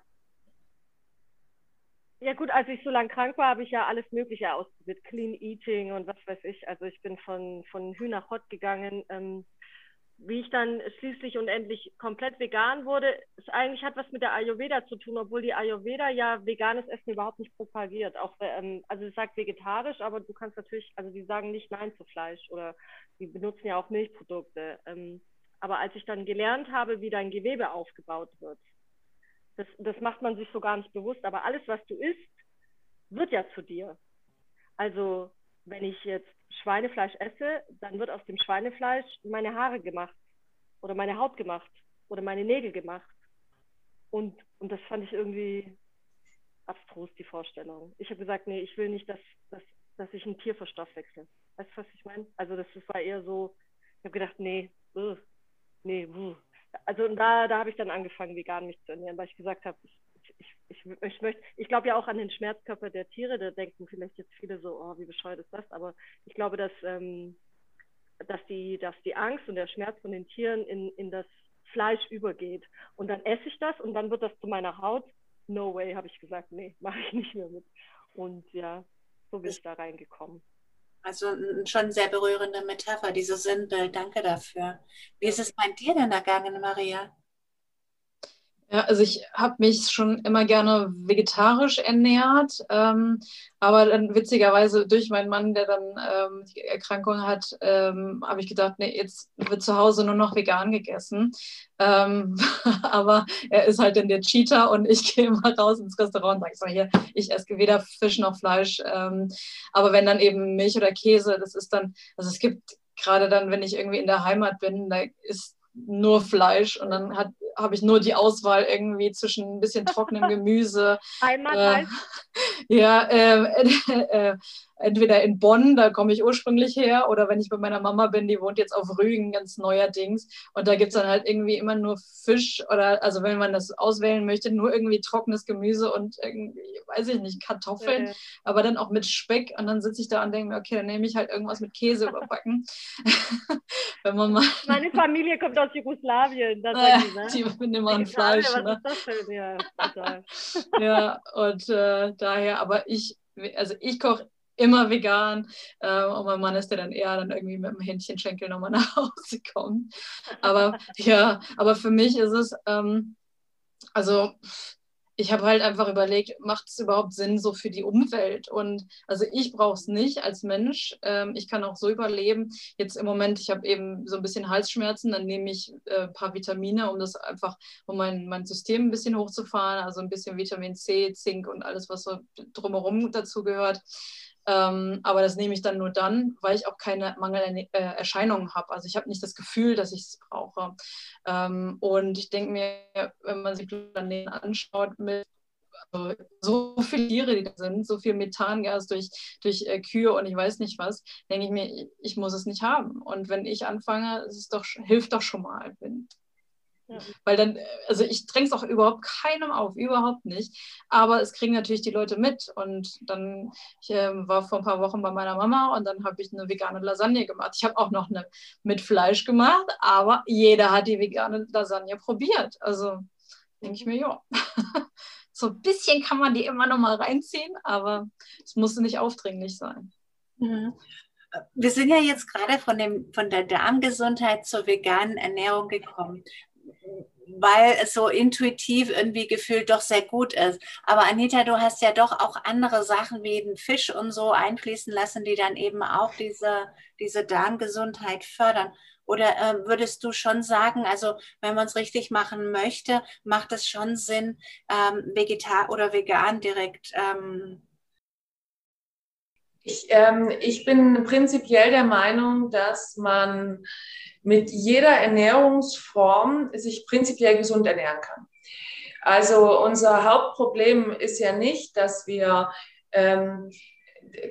Ja gut, als ich so lange krank war, habe ich ja alles Mögliche ausprobiert, Clean Eating und was weiß ich. Also ich bin von, von Hü gegangen. Ähm, wie ich dann schließlich und endlich komplett vegan wurde, ist eigentlich hat was mit der Ayurveda zu tun, obwohl die Ayurveda ja veganes Essen überhaupt nicht propagiert. Auch ähm, also es sagt vegetarisch, aber du kannst natürlich, also die sagen nicht Nein zu Fleisch oder die benutzen ja auch Milchprodukte. Ähm, aber als ich dann gelernt habe, wie dein Gewebe aufgebaut wird, das, das macht man sich so gar nicht bewusst. Aber alles, was du isst, wird ja zu dir. Also wenn ich jetzt Schweinefleisch esse, dann wird aus dem Schweinefleisch meine Haare gemacht oder meine Haut gemacht oder meine Nägel gemacht. Und, und das fand ich irgendwie abstrus, die Vorstellung. Ich habe gesagt, nee, ich will nicht, dass, dass, dass ich ein Tier verstoffwechsel. Weißt du, was ich meine? Also das, das war eher so, ich habe gedacht, nee, uh, nee, uh, also da, da habe ich dann angefangen, vegan mich zu ernähren, weil ich gesagt habe, ich, ich, ich, ich, möchte, ich glaube ja auch an den Schmerzkörper der Tiere, da denken vielleicht jetzt viele so, oh, wie bescheuert ist das, aber ich glaube, dass, ähm, dass, die, dass die Angst und der Schmerz von den Tieren in, in das Fleisch übergeht. Und dann esse ich das und dann wird das zu meiner Haut. No way, habe ich gesagt, nee, [LAUGHS] mache ich nicht mehr mit. Und ja, so bin ich da reingekommen. Also schon sehr berührende Metapher, dieses Sinnbild. Danke dafür. Wie ist es bei dir denn ergangen, Maria? Ja, also ich habe mich schon immer gerne vegetarisch ernährt, ähm, aber dann witzigerweise durch meinen Mann, der dann ähm, die Erkrankung hat, ähm, habe ich gedacht, nee, jetzt wird zu Hause nur noch vegan gegessen. Ähm, [LAUGHS] aber er ist halt in der Cheater und ich [LAUGHS] gehe immer raus ins Restaurant und sage so, hier, ich esse weder Fisch noch Fleisch. Ähm, aber wenn dann eben Milch oder Käse, das ist dann, also es gibt gerade dann, wenn ich irgendwie in der Heimat bin, da ist nur Fleisch und dann habe ich nur die Auswahl irgendwie zwischen ein bisschen trockenem [LAUGHS] Gemüse. Heimat äh, [LAUGHS] Ja, äh, [LAUGHS] äh, entweder in Bonn, da komme ich ursprünglich her, oder wenn ich bei meiner Mama bin, die wohnt jetzt auf Rügen ganz neuerdings. Und da gibt es dann halt irgendwie immer nur Fisch oder, also wenn man das auswählen möchte, nur irgendwie trockenes Gemüse und irgendwie, weiß ich nicht, Kartoffeln, äh. aber dann auch mit Speck. Und dann sitze ich da und denke mir, okay, dann nehme ich halt irgendwas mit Käse überbacken. [LAUGHS] wenn man mal [LAUGHS] Meine Familie kommt aus Jugoslawien. Das äh, die, ne? die nehmen ein Fleisch. Ne? Ja, ja, und äh, daher, aber ich, also ich koche immer vegan. Äh, und mein Mann ist der dann eher dann irgendwie mit dem Händchenschenkel nochmal [LAUGHS] nach Hause kommt. Aber ja, aber für mich ist es, ähm, also ich habe halt einfach überlegt, macht es überhaupt Sinn so für die Umwelt? Und also ich brauche es nicht als Mensch. Ähm, ich kann auch so überleben. Jetzt im Moment, ich habe eben so ein bisschen Halsschmerzen, dann nehme ich äh, ein paar Vitamine, um das einfach, um mein, mein System ein bisschen hochzufahren. Also ein bisschen Vitamin C, Zink und alles, was so drumherum dazu gehört. Ähm, aber das nehme ich dann nur dann, weil ich auch keine Mangelerscheinungen habe. Also ich habe nicht das Gefühl, dass ich es brauche. Ähm, und ich denke mir, wenn man sich Planeten anschaut mit also so viele Tiere, die da sind, so viel Methangas durch, durch äh, Kühe und ich weiß nicht was, denke ich mir, ich muss es nicht haben. Und wenn ich anfange, es doch, hilft doch schon mal. Wenn, ja. Weil dann, also ich dränge es auch überhaupt keinem auf, überhaupt nicht. Aber es kriegen natürlich die Leute mit. Und dann, ich äh, war vor ein paar Wochen bei meiner Mama und dann habe ich eine vegane Lasagne gemacht. Ich habe auch noch eine mit Fleisch gemacht, aber jeder hat die vegane Lasagne probiert. Also denke ich mir, ja. [LAUGHS] so ein bisschen kann man die immer noch mal reinziehen, aber es muss nicht aufdringlich sein. Mhm. Wir sind ja jetzt gerade von, dem, von der Darmgesundheit zur veganen Ernährung gekommen weil es so intuitiv irgendwie gefühlt doch sehr gut ist. Aber Anita, du hast ja doch auch andere Sachen wie den Fisch und so einfließen lassen, die dann eben auch diese, diese Darmgesundheit fördern. Oder äh, würdest du schon sagen, also wenn man es richtig machen möchte, macht es schon Sinn, ähm, vegetar oder vegan direkt ähm, ich, ähm, ich bin prinzipiell der Meinung, dass man mit jeder Ernährungsform sich prinzipiell gesund ernähren kann. Also unser Hauptproblem ist ja nicht, dass wir, ähm,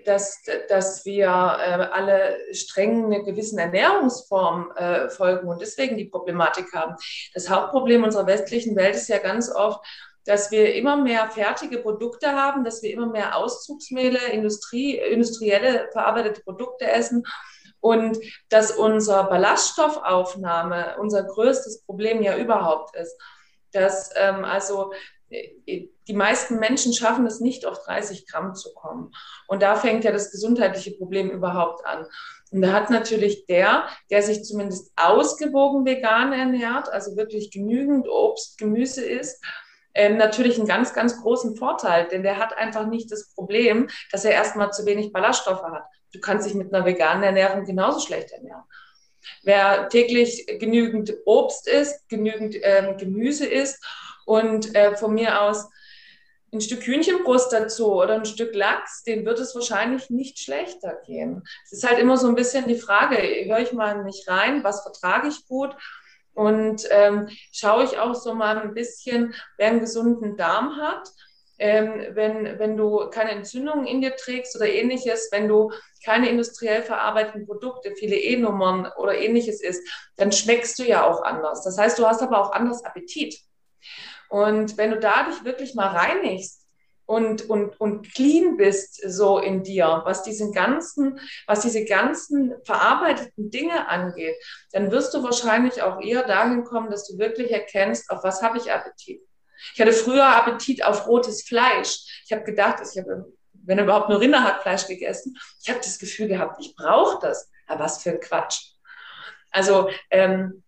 dass, dass wir äh, alle streng einer gewissen Ernährungsform äh, folgen und deswegen die Problematik haben. Das Hauptproblem unserer westlichen Welt ist ja ganz oft, dass wir immer mehr fertige Produkte haben, dass wir immer mehr Auszugsmehle, Industrie, industrielle verarbeitete Produkte essen und dass unsere Ballaststoffaufnahme unser größtes Problem ja überhaupt ist. Dass ähm, also äh, die meisten Menschen schaffen es nicht, auf 30 Gramm zu kommen. Und da fängt ja das gesundheitliche Problem überhaupt an. Und da hat natürlich der, der sich zumindest ausgewogen vegan ernährt, also wirklich genügend Obst, Gemüse isst, ähm, natürlich einen ganz, ganz großen Vorteil, denn der hat einfach nicht das Problem, dass er erstmal zu wenig Ballaststoffe hat. Du kannst dich mit einer veganen Ernährung genauso schlecht ernähren. Wer täglich genügend Obst isst, genügend ähm, Gemüse isst und äh, von mir aus ein Stück Hühnchenbrust dazu oder ein Stück Lachs, den wird es wahrscheinlich nicht schlechter gehen. Es ist halt immer so ein bisschen die Frage, höre ich mal nicht rein, was vertrage ich gut und ähm, schaue ich auch so mal ein bisschen, wer einen gesunden Darm hat. Ähm, wenn, wenn du keine Entzündungen in dir trägst oder ähnliches, wenn du keine industriell verarbeiteten Produkte, viele E-Nummern oder ähnliches isst, dann schmeckst du ja auch anders. Das heißt, du hast aber auch anders Appetit. Und wenn du dadurch wirklich mal reinigst, und, und, und clean bist so in dir, was diesen ganzen, was diese ganzen verarbeiteten Dinge angeht, dann wirst du wahrscheinlich auch eher dahin kommen, dass du wirklich erkennst, auf was habe ich Appetit. Ich hatte früher Appetit auf rotes Fleisch. Ich habe gedacht, ich habe, wenn überhaupt nur Rinderhackfleisch gegessen, ich habe das Gefühl gehabt, ich brauche das. Aber was für ein Quatsch. Also, ähm,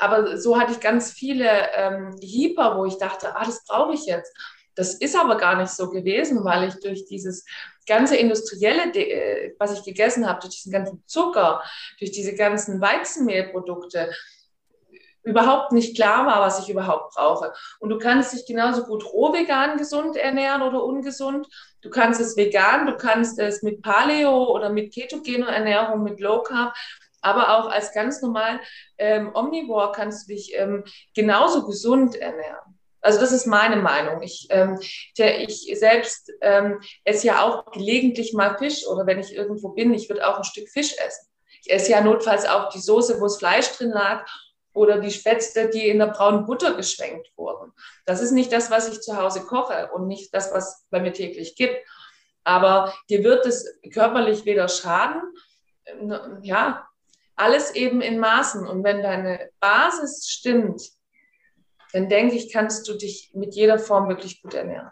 aber so hatte ich ganz viele ähm, Hyper, wo ich dachte, ah, das brauche ich jetzt. Das ist aber gar nicht so gewesen, weil ich durch dieses ganze industrielle, äh, was ich gegessen habe, durch diesen ganzen Zucker, durch diese ganzen Weizenmehlprodukte, überhaupt nicht klar war, was ich überhaupt brauche. Und du kannst dich genauso gut roh vegan gesund ernähren oder ungesund. Du kannst es vegan, du kannst es mit Paleo oder mit ketogener Ernährung, mit Low Carb, aber auch als ganz normal ähm, Omnivore kannst du dich ähm, genauso gesund ernähren. Also das ist meine Meinung. Ich, ähm, ich selbst ähm, esse ja auch gelegentlich mal Fisch oder wenn ich irgendwo bin, ich würde auch ein Stück Fisch essen. Ich esse ja notfalls auch die Soße, wo das Fleisch drin lag oder die Spätzle, die in der braunen Butter geschwenkt wurden. Das ist nicht das, was ich zu Hause koche und nicht das, was bei mir täglich gibt. Aber dir wird es körperlich weder schaden, ja, alles eben in Maßen. Und wenn deine Basis stimmt, dann denke ich, kannst du dich mit jeder Form wirklich gut ernähren.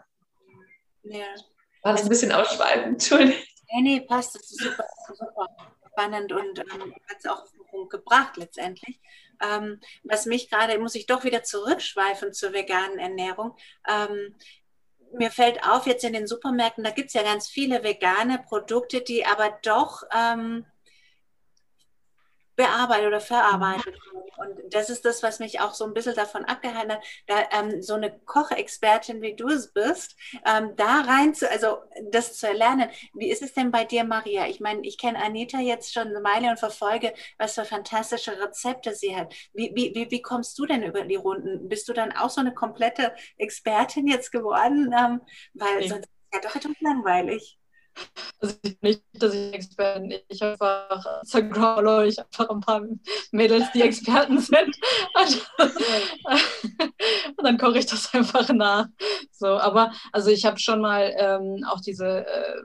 Ja. War das ein bisschen ausschweifend? Entschuldigung. Nee, nee, passt. Das ist super, super spannend und ähm, hat es auch auf den Punkt gebracht letztendlich. Ähm, was mich gerade, muss ich doch wieder zurückschweifen zur veganen Ernährung. Ähm, mir fällt auf, jetzt in den Supermärkten, da gibt es ja ganz viele vegane Produkte, die aber doch ähm, bearbeitet oder verarbeitet wird. Und das ist das, was mich auch so ein bisschen davon abgehalten hat, da ähm, so eine Kochexpertin wie du es bist, ähm, da rein zu, also das zu erlernen. Wie ist es denn bei dir, Maria? Ich meine, ich kenne Anita jetzt schon eine Weile und verfolge, was für fantastische Rezepte sie hat. Wie, wie, wie, wie kommst du denn über die Runden? Bist du dann auch so eine komplette Expertin jetzt geworden? Ähm, weil nee. sonst ist es ja doch etwas langweilig. Also nicht, dass ich Experte bin. Ich einfach Instagram ich einfach ein paar Mädels, die Experten sind. [LAUGHS] Und, dann koche ich das einfach nach. So, aber also ich habe schon mal ähm, auch diese äh,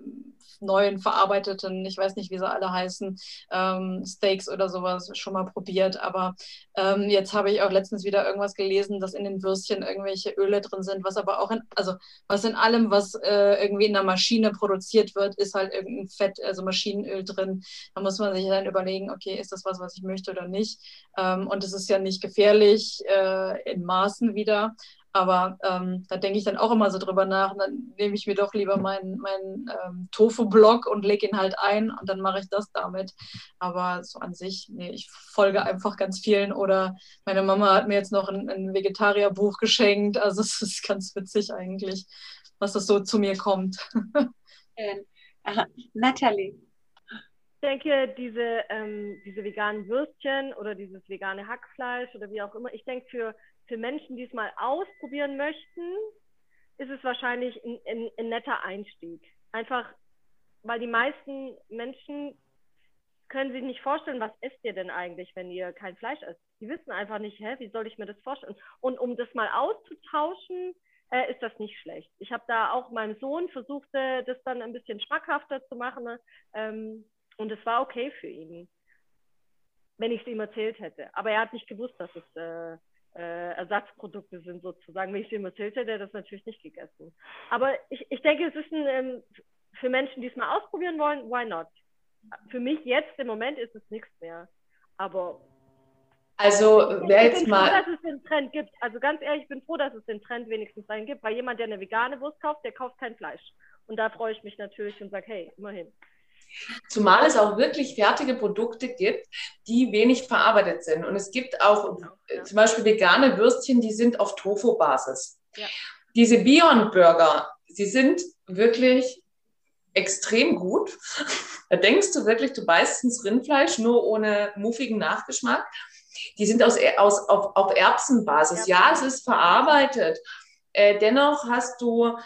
neuen verarbeiteten, ich weiß nicht, wie sie alle heißen, ähm, Steaks oder sowas schon mal probiert. Aber ähm, jetzt habe ich auch letztens wieder irgendwas gelesen, dass in den Würstchen irgendwelche Öle drin sind, was aber auch in, also was in allem, was äh, irgendwie in der Maschine produziert wird, ist halt irgendein Fett, also Maschinenöl drin. Da muss man sich dann überlegen, okay, ist das was, was ich möchte oder nicht? Ähm, und es ist ja nicht gefährlich äh, in Maßen wieder. Aber ähm, da denke ich dann auch immer so drüber nach. Und dann nehme ich mir doch lieber meinen mein, ähm, Tofu-Blog und lege ihn halt ein und dann mache ich das damit. Aber so an sich, nee, ich folge einfach ganz vielen. Oder meine Mama hat mir jetzt noch ein, ein Vegetarierbuch geschenkt. Also [LAUGHS] es ist ganz witzig eigentlich, was das so zu mir kommt. Schön. Natalie. Ich denke, diese, ähm, diese veganen Würstchen oder dieses vegane Hackfleisch oder wie auch immer, ich denke, für für Menschen, die es mal ausprobieren möchten, ist es wahrscheinlich ein, ein, ein netter Einstieg. Einfach, weil die meisten Menschen können sich nicht vorstellen, was esst ihr denn eigentlich, wenn ihr kein Fleisch esst. Die wissen einfach nicht, hä, wie soll ich mir das vorstellen? Und um das mal auszutauschen, äh, ist das nicht schlecht. Ich habe da auch meinem Sohn versucht, äh, das dann ein bisschen schmackhafter zu machen. Ne? Ähm, und es war okay für ihn, wenn ich es ihm erzählt hätte. Aber er hat nicht gewusst, dass es äh, äh, Ersatzprodukte sind sozusagen. Wenn ich ihm erzählt hätte, hätte er das natürlich nicht gegessen. Aber ich, ich denke, es ist ein, ähm, für Menschen, die es mal ausprobieren wollen, why not? Für mich jetzt im Moment ist es nichts mehr. Aber also wer jetzt froh, mal. dass es den Trend gibt. Also ganz ehrlich, ich bin froh, dass es den Trend wenigstens dahin gibt, weil jemand, der eine vegane Wurst kauft, der kauft kein Fleisch. Und da freue ich mich natürlich und sage, hey, immerhin. Zumal es auch wirklich fertige Produkte gibt, die wenig verarbeitet sind. Und es gibt auch ja. Zum Beispiel vegane Würstchen, die sind auf Tofu-Basis. Ja. Diese Beyond Burger, sie sind wirklich extrem gut. Da denkst du wirklich, du beißt ins Rindfleisch, nur ohne muffigen Nachgeschmack. Die sind aus, aus, auf, auf Erbsenbasis. Ja, ja es ist verarbeitet. Äh, dennoch hast du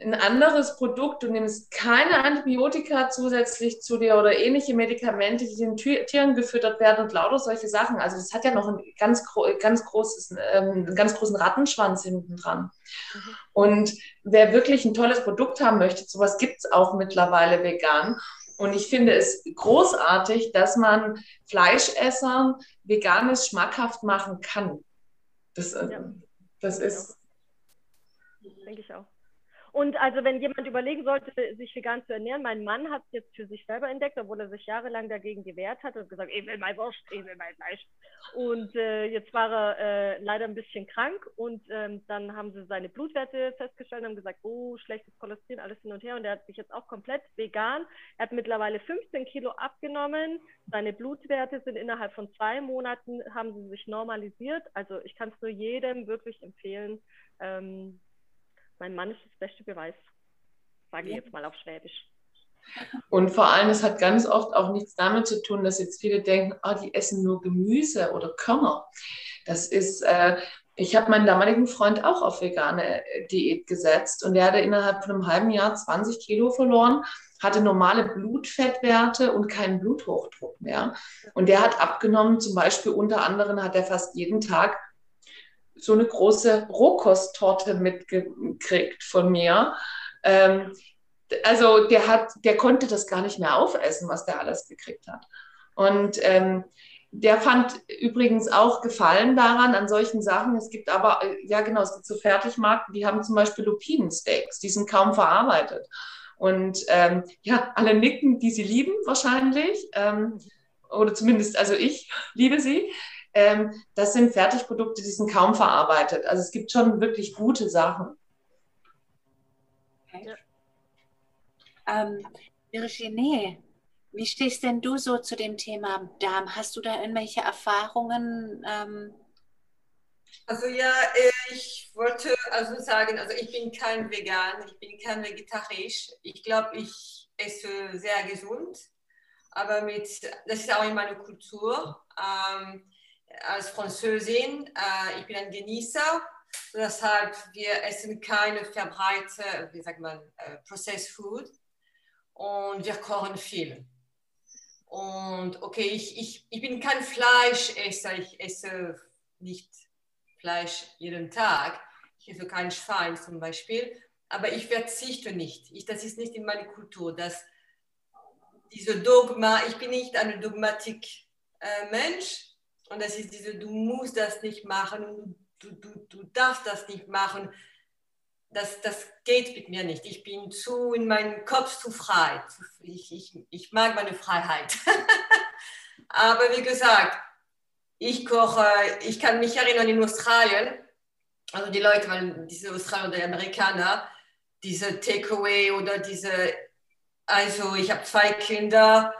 ein anderes Produkt, du nimmst keine Antibiotika zusätzlich zu dir oder ähnliche Medikamente, die den Tieren gefüttert werden und lauter solche Sachen. Also das hat ja noch ein ganz, ganz großes, ähm, einen ganz großen Rattenschwanz hinten dran. Mhm. Und wer wirklich ein tolles Produkt haben möchte, sowas gibt es auch mittlerweile vegan. Und ich finde es großartig, dass man Fleischessern veganes schmackhaft machen kann. Das, äh, ja. das ist. Denke ich auch. Und also wenn jemand überlegen sollte, sich vegan zu ernähren, mein Mann hat es jetzt für sich selber entdeckt, obwohl er sich jahrelang dagegen gewehrt hat und gesagt, ich will mein Wurst, ich will mein Fleisch. Und äh, jetzt war er äh, leider ein bisschen krank und ähm, dann haben sie seine Blutwerte festgestellt und haben gesagt, oh, schlechtes Cholesterin, alles hin und her. Und er hat sich jetzt auch komplett vegan. Er hat mittlerweile 15 Kilo abgenommen. Seine Blutwerte sind innerhalb von zwei Monaten, haben sie sich normalisiert. Also ich kann es nur jedem wirklich empfehlen, ähm, mein Mann ist das beste Beweis, sage ich jetzt mal auf Schwäbisch. Und vor allem, es hat ganz oft auch nichts damit zu tun, dass jetzt viele denken, oh, die essen nur Gemüse oder Körner. Das ist, äh, ich habe meinen damaligen Freund auch auf vegane äh, Diät gesetzt und der hatte innerhalb von einem halben Jahr 20 Kilo verloren, hatte normale Blutfettwerte und keinen Bluthochdruck mehr. Und der hat abgenommen, zum Beispiel unter anderem hat er fast jeden Tag so eine große Rohkosttorte mitgekriegt von mir. Ähm, also der hat, der konnte das gar nicht mehr aufessen, was der alles gekriegt hat. Und ähm, der fand übrigens auch Gefallen daran, an solchen Sachen. Es gibt aber, ja genau, es gibt so Fertigmarken, die haben zum Beispiel Lupinensteaks, die sind kaum verarbeitet. Und ähm, ja, alle nicken, die sie lieben wahrscheinlich. Ähm, oder zumindest, also ich liebe sie. Ähm, das sind Fertigprodukte, die sind kaum verarbeitet. Also es gibt schon wirklich gute Sachen. Okay. Ähm, Virginie, Wie stehst denn du so zu dem Thema Darm? Hast du da irgendwelche Erfahrungen? Ähm? Also ja, äh, ich wollte also sagen, also ich bin kein Vegan, ich bin kein Vegetarisch. Ich glaube, ich esse sehr gesund, aber mit, das ist auch in meiner Kultur. Ähm, als Französin, äh, ich bin ein Genießer, deshalb wir essen keine verbreitete, wie sagt man, äh, Processed Food und wir kochen viel. Und okay, ich, ich, ich bin kein Fleischesser, ich esse nicht Fleisch jeden Tag. Ich esse kein Schwein zum Beispiel, aber ich verzichte nicht. Ich, das ist nicht in meiner Kultur. Dass diese Dogma, ich bin nicht ein Dogmatik-Mensch äh, und das ist diese, du musst das nicht machen, du, du, du darfst das nicht machen. Das, das geht mit mir nicht. Ich bin zu in meinem Kopf zu frei. Ich, ich, ich mag meine Freiheit. [LAUGHS] aber wie gesagt, ich koche, ich kann mich erinnern in Australien, also die Leute, weil diese Australier oder Amerikaner, diese Takeaway oder diese, also ich habe zwei Kinder,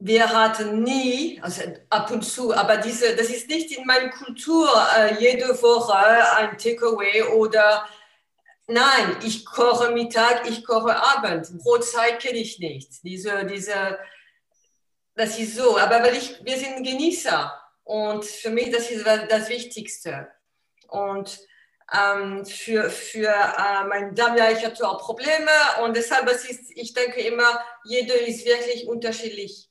wir hatten nie, also ab und zu, aber diese, das ist nicht in meiner Kultur, äh, jede Woche ein Takeaway oder nein, ich koche Mittag, ich koche Abend. Brotzeit kenne ich nicht. Diese, diese das ist so. Aber weil ich, wir sind Genießer und für mich das ist das Wichtigste. Und ähm, für, für äh, mein Darm, ja, ich hatte auch Probleme und deshalb ist, ich denke immer, jeder ist wirklich unterschiedlich.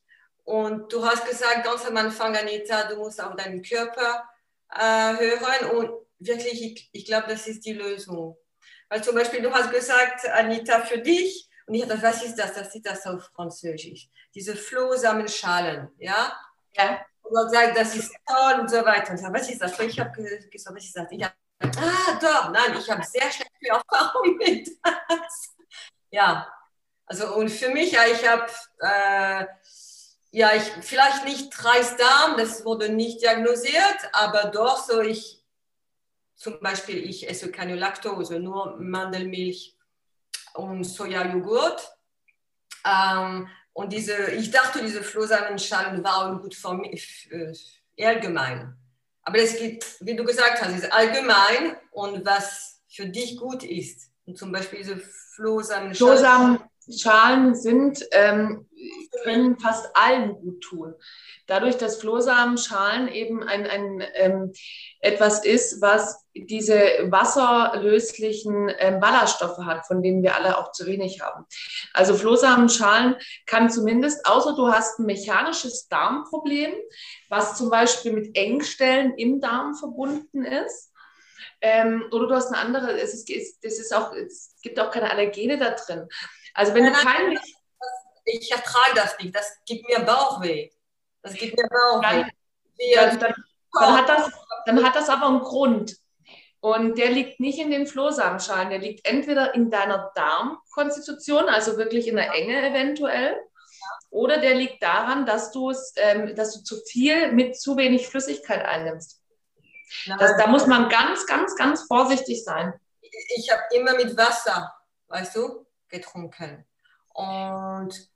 Und du hast gesagt ganz am Anfang, Anita, du musst auf deinen Körper äh, hören und wirklich, ich, ich glaube, das ist die Lösung. Weil zum Beispiel, du hast gesagt, Anita, für dich, und ich dachte, was ist das? Das ist das auf Französisch. Diese Flohsamenschalen, ja? Ja. Und man sagt, das ist toll und so weiter. Und so, was ist das? Und ich habe gesagt, was ist das? Ich hab, ah, doch, nein, ich habe sehr schlechte [LAUGHS] Erfahrungen mit das. Ja, also und für mich, ja, ich habe, äh, ja, ich, vielleicht nicht Reisdarm, das wurde nicht diagnostiziert, aber doch so, ich, zum Beispiel, ich esse keine Laktose, nur Mandelmilch und Sojajoghurt. Ähm, und diese, ich dachte, diese Flohsamenschalen waren gut für mich, äh, allgemein. Aber es gibt, wie du gesagt hast, ist allgemein und was für dich gut ist. Und zum Beispiel diese Flohsamenschalen. Flohsamenschalen sind, ähm, können fast allen gut tun dadurch, dass Flohsamenschalen eben ein, ein ähm, etwas ist, was diese wasserlöslichen ähm, Ballaststoffe hat, von denen wir alle auch zu wenig haben. Also Flohsamenschalen kann zumindest, außer du hast ein mechanisches Darmproblem, was zum Beispiel mit Engstellen im Darm verbunden ist, ähm, oder du hast eine andere, es, ist, es, ist auch, es gibt auch keine Allergene da drin. Also wenn nein, du kein... Ich ertrage das nicht, das gibt mir Bauchweh. Das geht mir auch dann, dann, dann, hat das, dann hat das aber einen Grund. Und der liegt nicht in den Flohsamenschalen, der liegt entweder in deiner Darmkonstitution, also wirklich in der Enge eventuell, oder der liegt daran, dass, ähm, dass du zu viel mit zu wenig Flüssigkeit einnimmst. Das, da muss man ganz, ganz, ganz vorsichtig sein. Ich habe immer mit Wasser, weißt du, getrunken. Und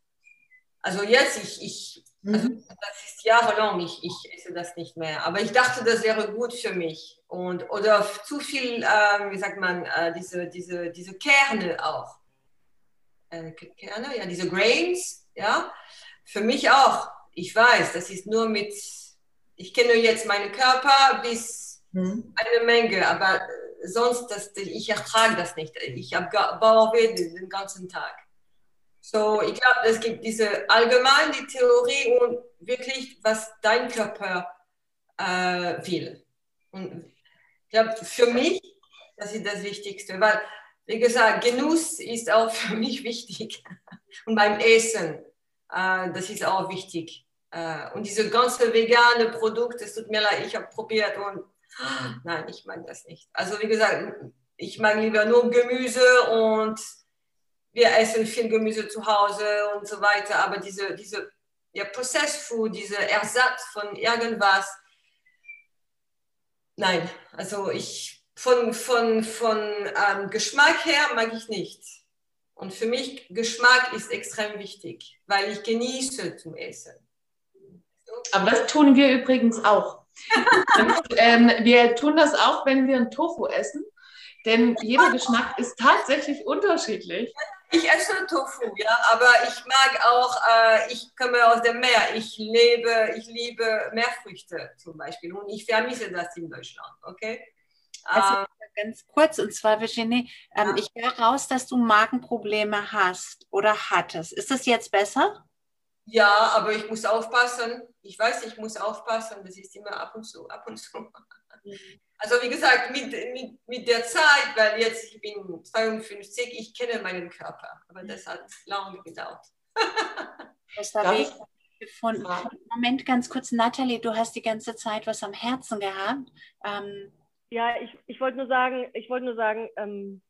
also jetzt, ich, ich also mhm. das ist jahrelang, ich, ich esse das nicht mehr. Aber ich dachte, das wäre gut für mich. Und, oder zu viel, äh, wie sagt man, äh, diese, diese, diese Kerne auch. Äh, Kerne, ja, diese Grains, ja. Für mich auch. Ich weiß, das ist nur mit, ich kenne jetzt meinen Körper bis mhm. eine Menge, aber sonst, das, ich ertrage das nicht. Ich habe Bauchweh den ganzen Tag. So, ich glaube, es gibt diese allgemein die Theorie und wirklich, was dein Körper äh, will. Und ich glaube, für mich, das ist das Wichtigste, weil, wie gesagt, Genuss ist auch [LAUGHS] für mich wichtig. Und beim Essen, äh, das ist auch wichtig. Äh, und diese ganze vegane Produkte, es tut mir leid, ich habe probiert und nein, ich mag das nicht. Also, wie gesagt, ich mag lieber nur Gemüse und wir essen viel Gemüse zu Hause und so weiter, aber diese, diese ja, Processed Food, dieser Ersatz von irgendwas, nein, also ich, von, von, von ähm, Geschmack her mag ich nicht. Und für mich Geschmack ist extrem wichtig, weil ich genieße zum Essen. Aber das tun wir übrigens auch. Und, ähm, wir tun das auch, wenn wir ein Tofu essen, denn jeder Geschmack ist tatsächlich unterschiedlich. Ich esse Tofu, ja, aber ich mag auch, äh, ich komme aus dem Meer, ich lebe, ich liebe Meerfrüchte zum Beispiel und ich vermisse das in Deutschland, okay? Also äh, ganz kurz, und zwar Virginie, ähm, ich höre raus, dass du Magenprobleme hast oder hattest. Ist das jetzt besser? Ja, aber ich muss aufpassen. Ich weiß, ich muss aufpassen. Das ist immer ab und zu, ab und zu. Mhm. Also wie gesagt, mit, mit, mit der Zeit, weil jetzt ich bin 52, ich kenne meinen Körper, aber das hat lange gedauert. [LAUGHS] Das habe ich gefunden. Moment, ganz kurz, Nathalie, du hast die ganze Zeit was am Herzen gehabt. Ähm, ja, ich, ich wollte nur sagen, ich wollte nur sagen, ähm,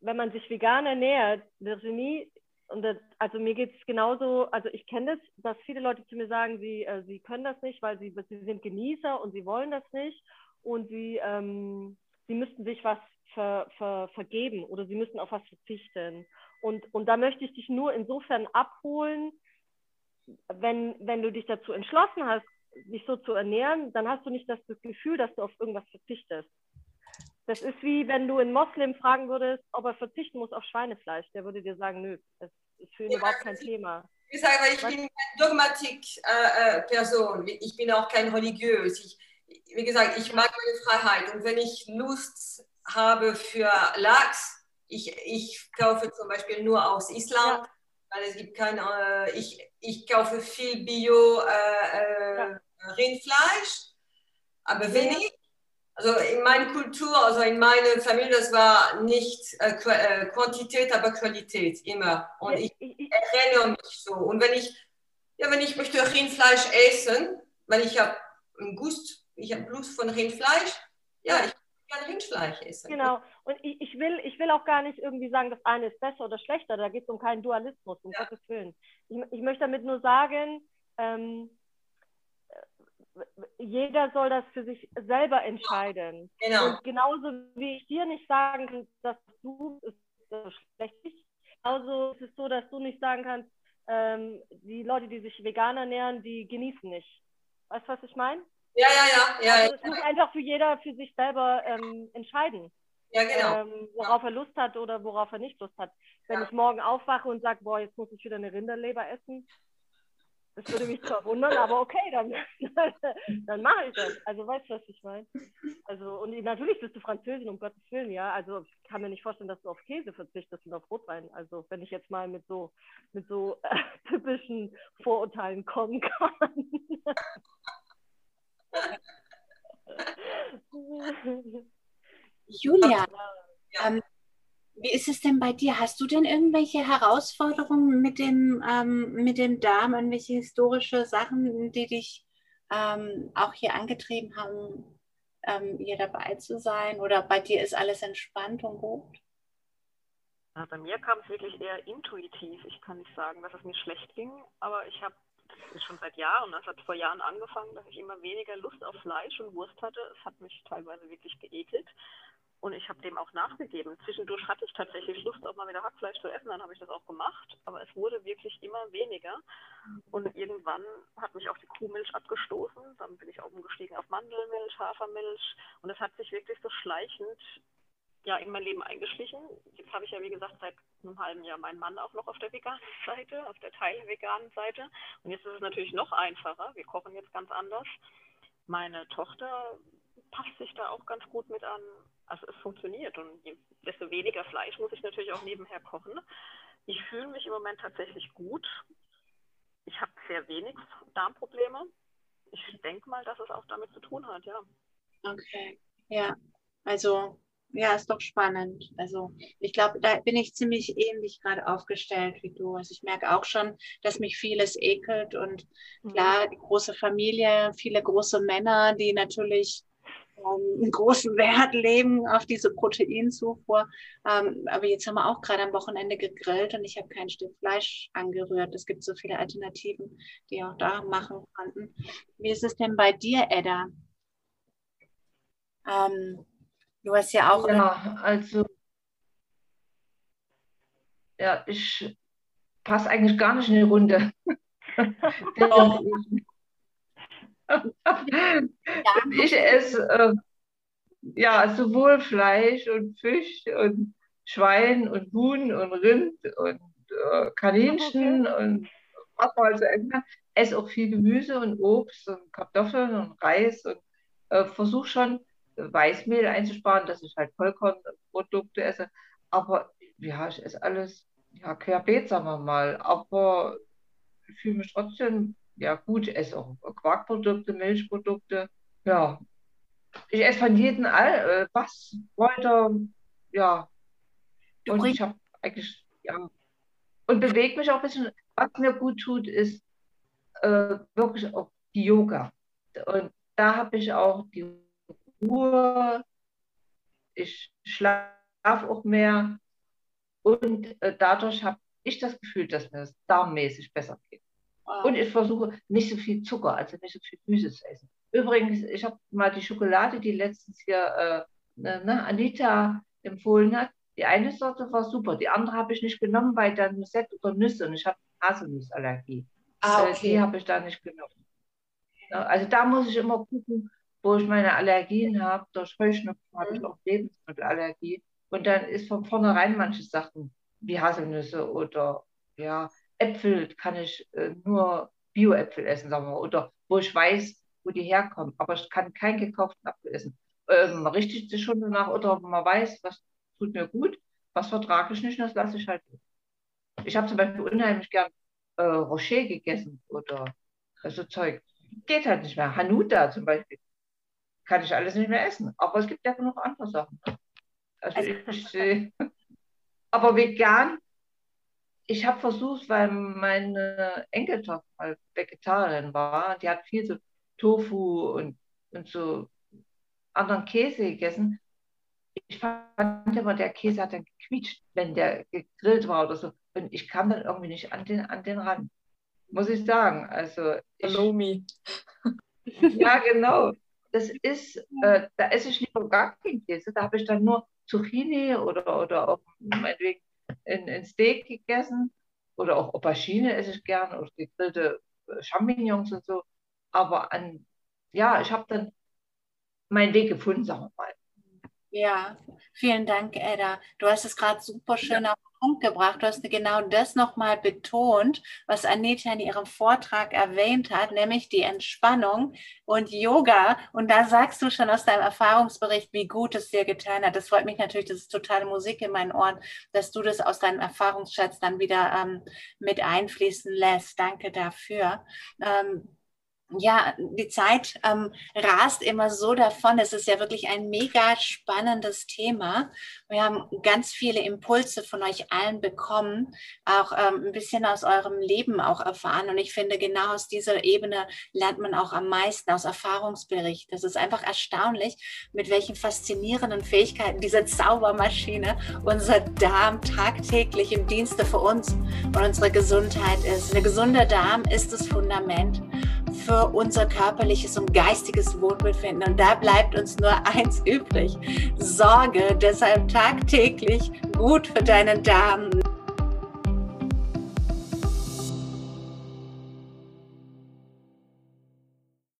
wenn man sich vegan ernährt, Virginie, und das, also mir geht es genauso, also ich kenne das, dass viele Leute zu mir sagen, sie, äh, sie können das nicht, weil sie, sie sind Genießer und sie wollen das nicht und sie, ähm, sie müssten sich was ver, ver, vergeben oder sie müssen auf was verzichten. Und, und da möchte ich dich nur insofern abholen, wenn, wenn du dich dazu entschlossen hast, dich so zu ernähren, dann hast du nicht das Gefühl, dass du auf irgendwas verzichtest. Das ist wie wenn du einen Moslem fragen würdest, ob er verzichten muss auf Schweinefleisch. Der würde dir sagen, nö, das ist für ihn ja, überhaupt kein Thema. Ich sage, ich Was? bin keine Dogmatik-Person. Äh, äh ich bin auch kein religiös. Ich, wie gesagt, ich mag meine Freiheit. Und wenn ich Lust habe für Lachs, ich, ich kaufe zum Beispiel nur aus Island, ja. weil es gibt keine, äh, ich, ich kaufe viel Bio äh, äh ja. Rindfleisch, aber wenig. Also in meiner Kultur, also in meiner Familie, das war nicht äh, äh Quantität, aber Qualität immer. Und ich, erinnere mich so. Und wenn ich, ja, wenn ich möchte Rindfleisch essen, weil ich habe einen Gust ich habe Lust von Rindfleisch, ja, ich kann Rindfleisch essen. Genau. Und ich, ich, will, ich will auch gar nicht irgendwie sagen, das eine ist besser oder schlechter. Da geht es um keinen Dualismus, um ja. Gottes Willen. Ich, ich möchte damit nur sagen, ähm, jeder soll das für sich selber entscheiden. Genau. Und genauso wie ich dir nicht sagen kann, dass du es schlecht ist, genauso ist es so, dass du nicht sagen kannst, ähm, die Leute, die sich vegan ernähren, die genießen nicht. Weißt du, was ich meine? Ja, ja, ja. ja, also es muss einfach für jeder für sich selber ähm, entscheiden. Ja, genau. Ähm, worauf er Lust hat oder worauf er nicht Lust hat. Wenn ja. ich morgen aufwache und sage, boah, jetzt muss ich wieder eine Rinderleber essen, das würde mich zwar wundern, aber okay, dann, [LAUGHS] dann mache ich das. Also weißt du, was ich meine? Also, und natürlich bist du Französin, um Gottes Willen, ja. Also ich kann mir nicht vorstellen, dass du auf Käse verzichtest und auf Rotwein. Also wenn ich jetzt mal mit so, mit so äh, [LAUGHS] typischen Vorurteilen kommen kann. [LAUGHS] Julia, ähm, wie ist es denn bei dir? Hast du denn irgendwelche Herausforderungen mit dem, ähm, mit dem Darm, irgendwelche historische Sachen, die dich ähm, auch hier angetrieben haben, ähm, hier dabei zu sein? Oder bei dir ist alles entspannt und gut? bei mir kam es wirklich eher intuitiv. Ich kann nicht sagen, dass es mir schlecht ging, aber ich habe schon seit Jahren, das hat vor Jahren angefangen, dass ich immer weniger Lust auf Fleisch und Wurst hatte. Es hat mich teilweise wirklich geekelt. Und ich habe dem auch nachgegeben. Zwischendurch hatte ich tatsächlich Lust, auch mal wieder Hackfleisch zu essen, dann habe ich das auch gemacht. Aber es wurde wirklich immer weniger. Und irgendwann hat mich auch die Kuhmilch abgestoßen. Dann bin ich umgestiegen auf Mandelmilch, Hafermilch. Und es hat sich wirklich so schleichend ja, in mein Leben eingeschlichen. Jetzt habe ich ja, wie gesagt, seit einem halben Jahr meinen Mann auch noch auf der veganen Seite, auf der teilveganen Seite. Und jetzt ist es natürlich noch einfacher. Wir kochen jetzt ganz anders. Meine Tochter passt sich da auch ganz gut mit an. Also es funktioniert und desto weniger Fleisch muss ich natürlich auch nebenher kochen. Ich fühle mich im Moment tatsächlich gut. Ich habe sehr wenig Darmprobleme. Ich denke mal, dass es auch damit zu tun hat, ja. Okay, ja. Also ja, ist doch spannend. Also ich glaube, da bin ich ziemlich ähnlich gerade aufgestellt wie du. Also ich merke auch schon, dass mich vieles ekelt und mhm. klar, die große Familie, viele große Männer, die natürlich einen großen Wert legen auf diese Proteinzufuhr. Ähm, aber jetzt haben wir auch gerade am Wochenende gegrillt und ich habe kein Stück Fleisch angerührt. Es gibt so viele Alternativen, die auch da machen konnten. Wie ist es denn bei dir, Edda? Ähm, Du hast ja auch. Ja, also. Ja, ich passe eigentlich gar nicht in die Runde. [LAUGHS] [LAUGHS] [LAUGHS] ich esse äh, ja sowohl Fleisch und Fisch und Schwein und Huhn und Rind und äh, Kaninchen okay. und was man also essen kann. Esse auch viel Gemüse und Obst und Kartoffeln und Reis und äh, versuche schon Weißmehl einzusparen, dass ich halt Vollkornprodukte esse. Aber ja, ich esse alles ja, querbeet, sagen wir mal. Aber ich fühle mich trotzdem ja gut. Ich esse auch Quarkprodukte, Milchprodukte. Ja, ich esse von jedem all, äh, was, Kräuter, ja. Und ich habe eigentlich, ja. Und bewege mich auch ein bisschen. Was mir gut tut, ist äh, wirklich auch die Yoga. Und da habe ich auch die Ruhe. Ich schlafe auch mehr. Und äh, dadurch habe ich das Gefühl, dass mir das darmmäßig besser geht. Und ich versuche nicht so viel Zucker, also nicht so viel Süße zu essen. Übrigens, ich habe mal die Schokolade, die letztens hier äh, ne, ne, Anita empfohlen hat. Die eine Sorte war super, die andere habe ich nicht genommen, weil da Nusette oder Nüsse und ich habe Haselnussallergie. Ah, äh, okay. Die habe ich da nicht genommen. Also da muss ich immer gucken, wo ich meine Allergien habe. Durch Heuschnupfen habe ich mhm. auch Lebensmittelallergie. Und dann ist von vornherein manche Sachen wie Haselnüsse oder ja, Äpfel kann ich äh, nur Bio-Äpfel essen, sagen wir, oder wo ich weiß, wo die herkommen. Aber ich kann keinen gekauften Apfel essen. Ähm, richtet sich schon danach, oder man weiß, was tut mir gut, was vertrage ich nicht, das lasse ich halt. Ich habe zum Beispiel unheimlich gern äh, Rocher gegessen oder so Zeug. Geht halt nicht mehr. Hanuta zum Beispiel kann ich alles nicht mehr essen. Aber es gibt ja noch andere Sachen. Also, also ich, äh, [LAUGHS] aber vegan, ich habe versucht, weil meine Enkeltochter mal Vegetarierin war, die hat viel so Tofu und, und so anderen Käse gegessen. Ich fand immer, der Käse hat dann gequietscht, wenn der gegrillt war oder so. Und ich kam dann irgendwie nicht an den, an den Rand. Muss ich sagen. Also ich. Ja, genau. Das ist, äh, da esse ich lieber gar keinen Käse. Da habe ich dann nur Zucchini oder, oder auch meinetwegen in, Steak gegessen. Oder auch Aubergine esse ich gern oder gegrillte äh, Champignons und so. Aber an, ja, ich habe dann meinen Weg gefunden, sagen wir mal. Ja, vielen Dank, Edda. Du hast es gerade super schön ja. auf den Punkt gebracht. Du hast genau das nochmal betont, was Anita in ihrem Vortrag erwähnt hat, nämlich die Entspannung und Yoga. Und da sagst du schon aus deinem Erfahrungsbericht, wie gut es dir getan hat. Das freut mich natürlich, das ist totale Musik in meinen Ohren, dass du das aus deinem Erfahrungsschatz dann wieder ähm, mit einfließen lässt. Danke dafür. Ähm, ja, die Zeit ähm, rast immer so davon. Es ist ja wirklich ein mega spannendes Thema. Wir haben ganz viele Impulse von euch allen bekommen, auch ähm, ein bisschen aus eurem Leben auch erfahren. Und ich finde, genau aus dieser Ebene lernt man auch am meisten aus Erfahrungsbericht. Das ist einfach erstaunlich, mit welchen faszinierenden Fähigkeiten diese Zaubermaschine unser Darm tagtäglich im Dienste für uns und unsere Gesundheit ist. Eine gesunde Darm ist das Fundament für unser körperliches und geistiges Wohlbefinden. Und da bleibt uns nur eins übrig. Sorge deshalb tagtäglich gut für deinen Darm.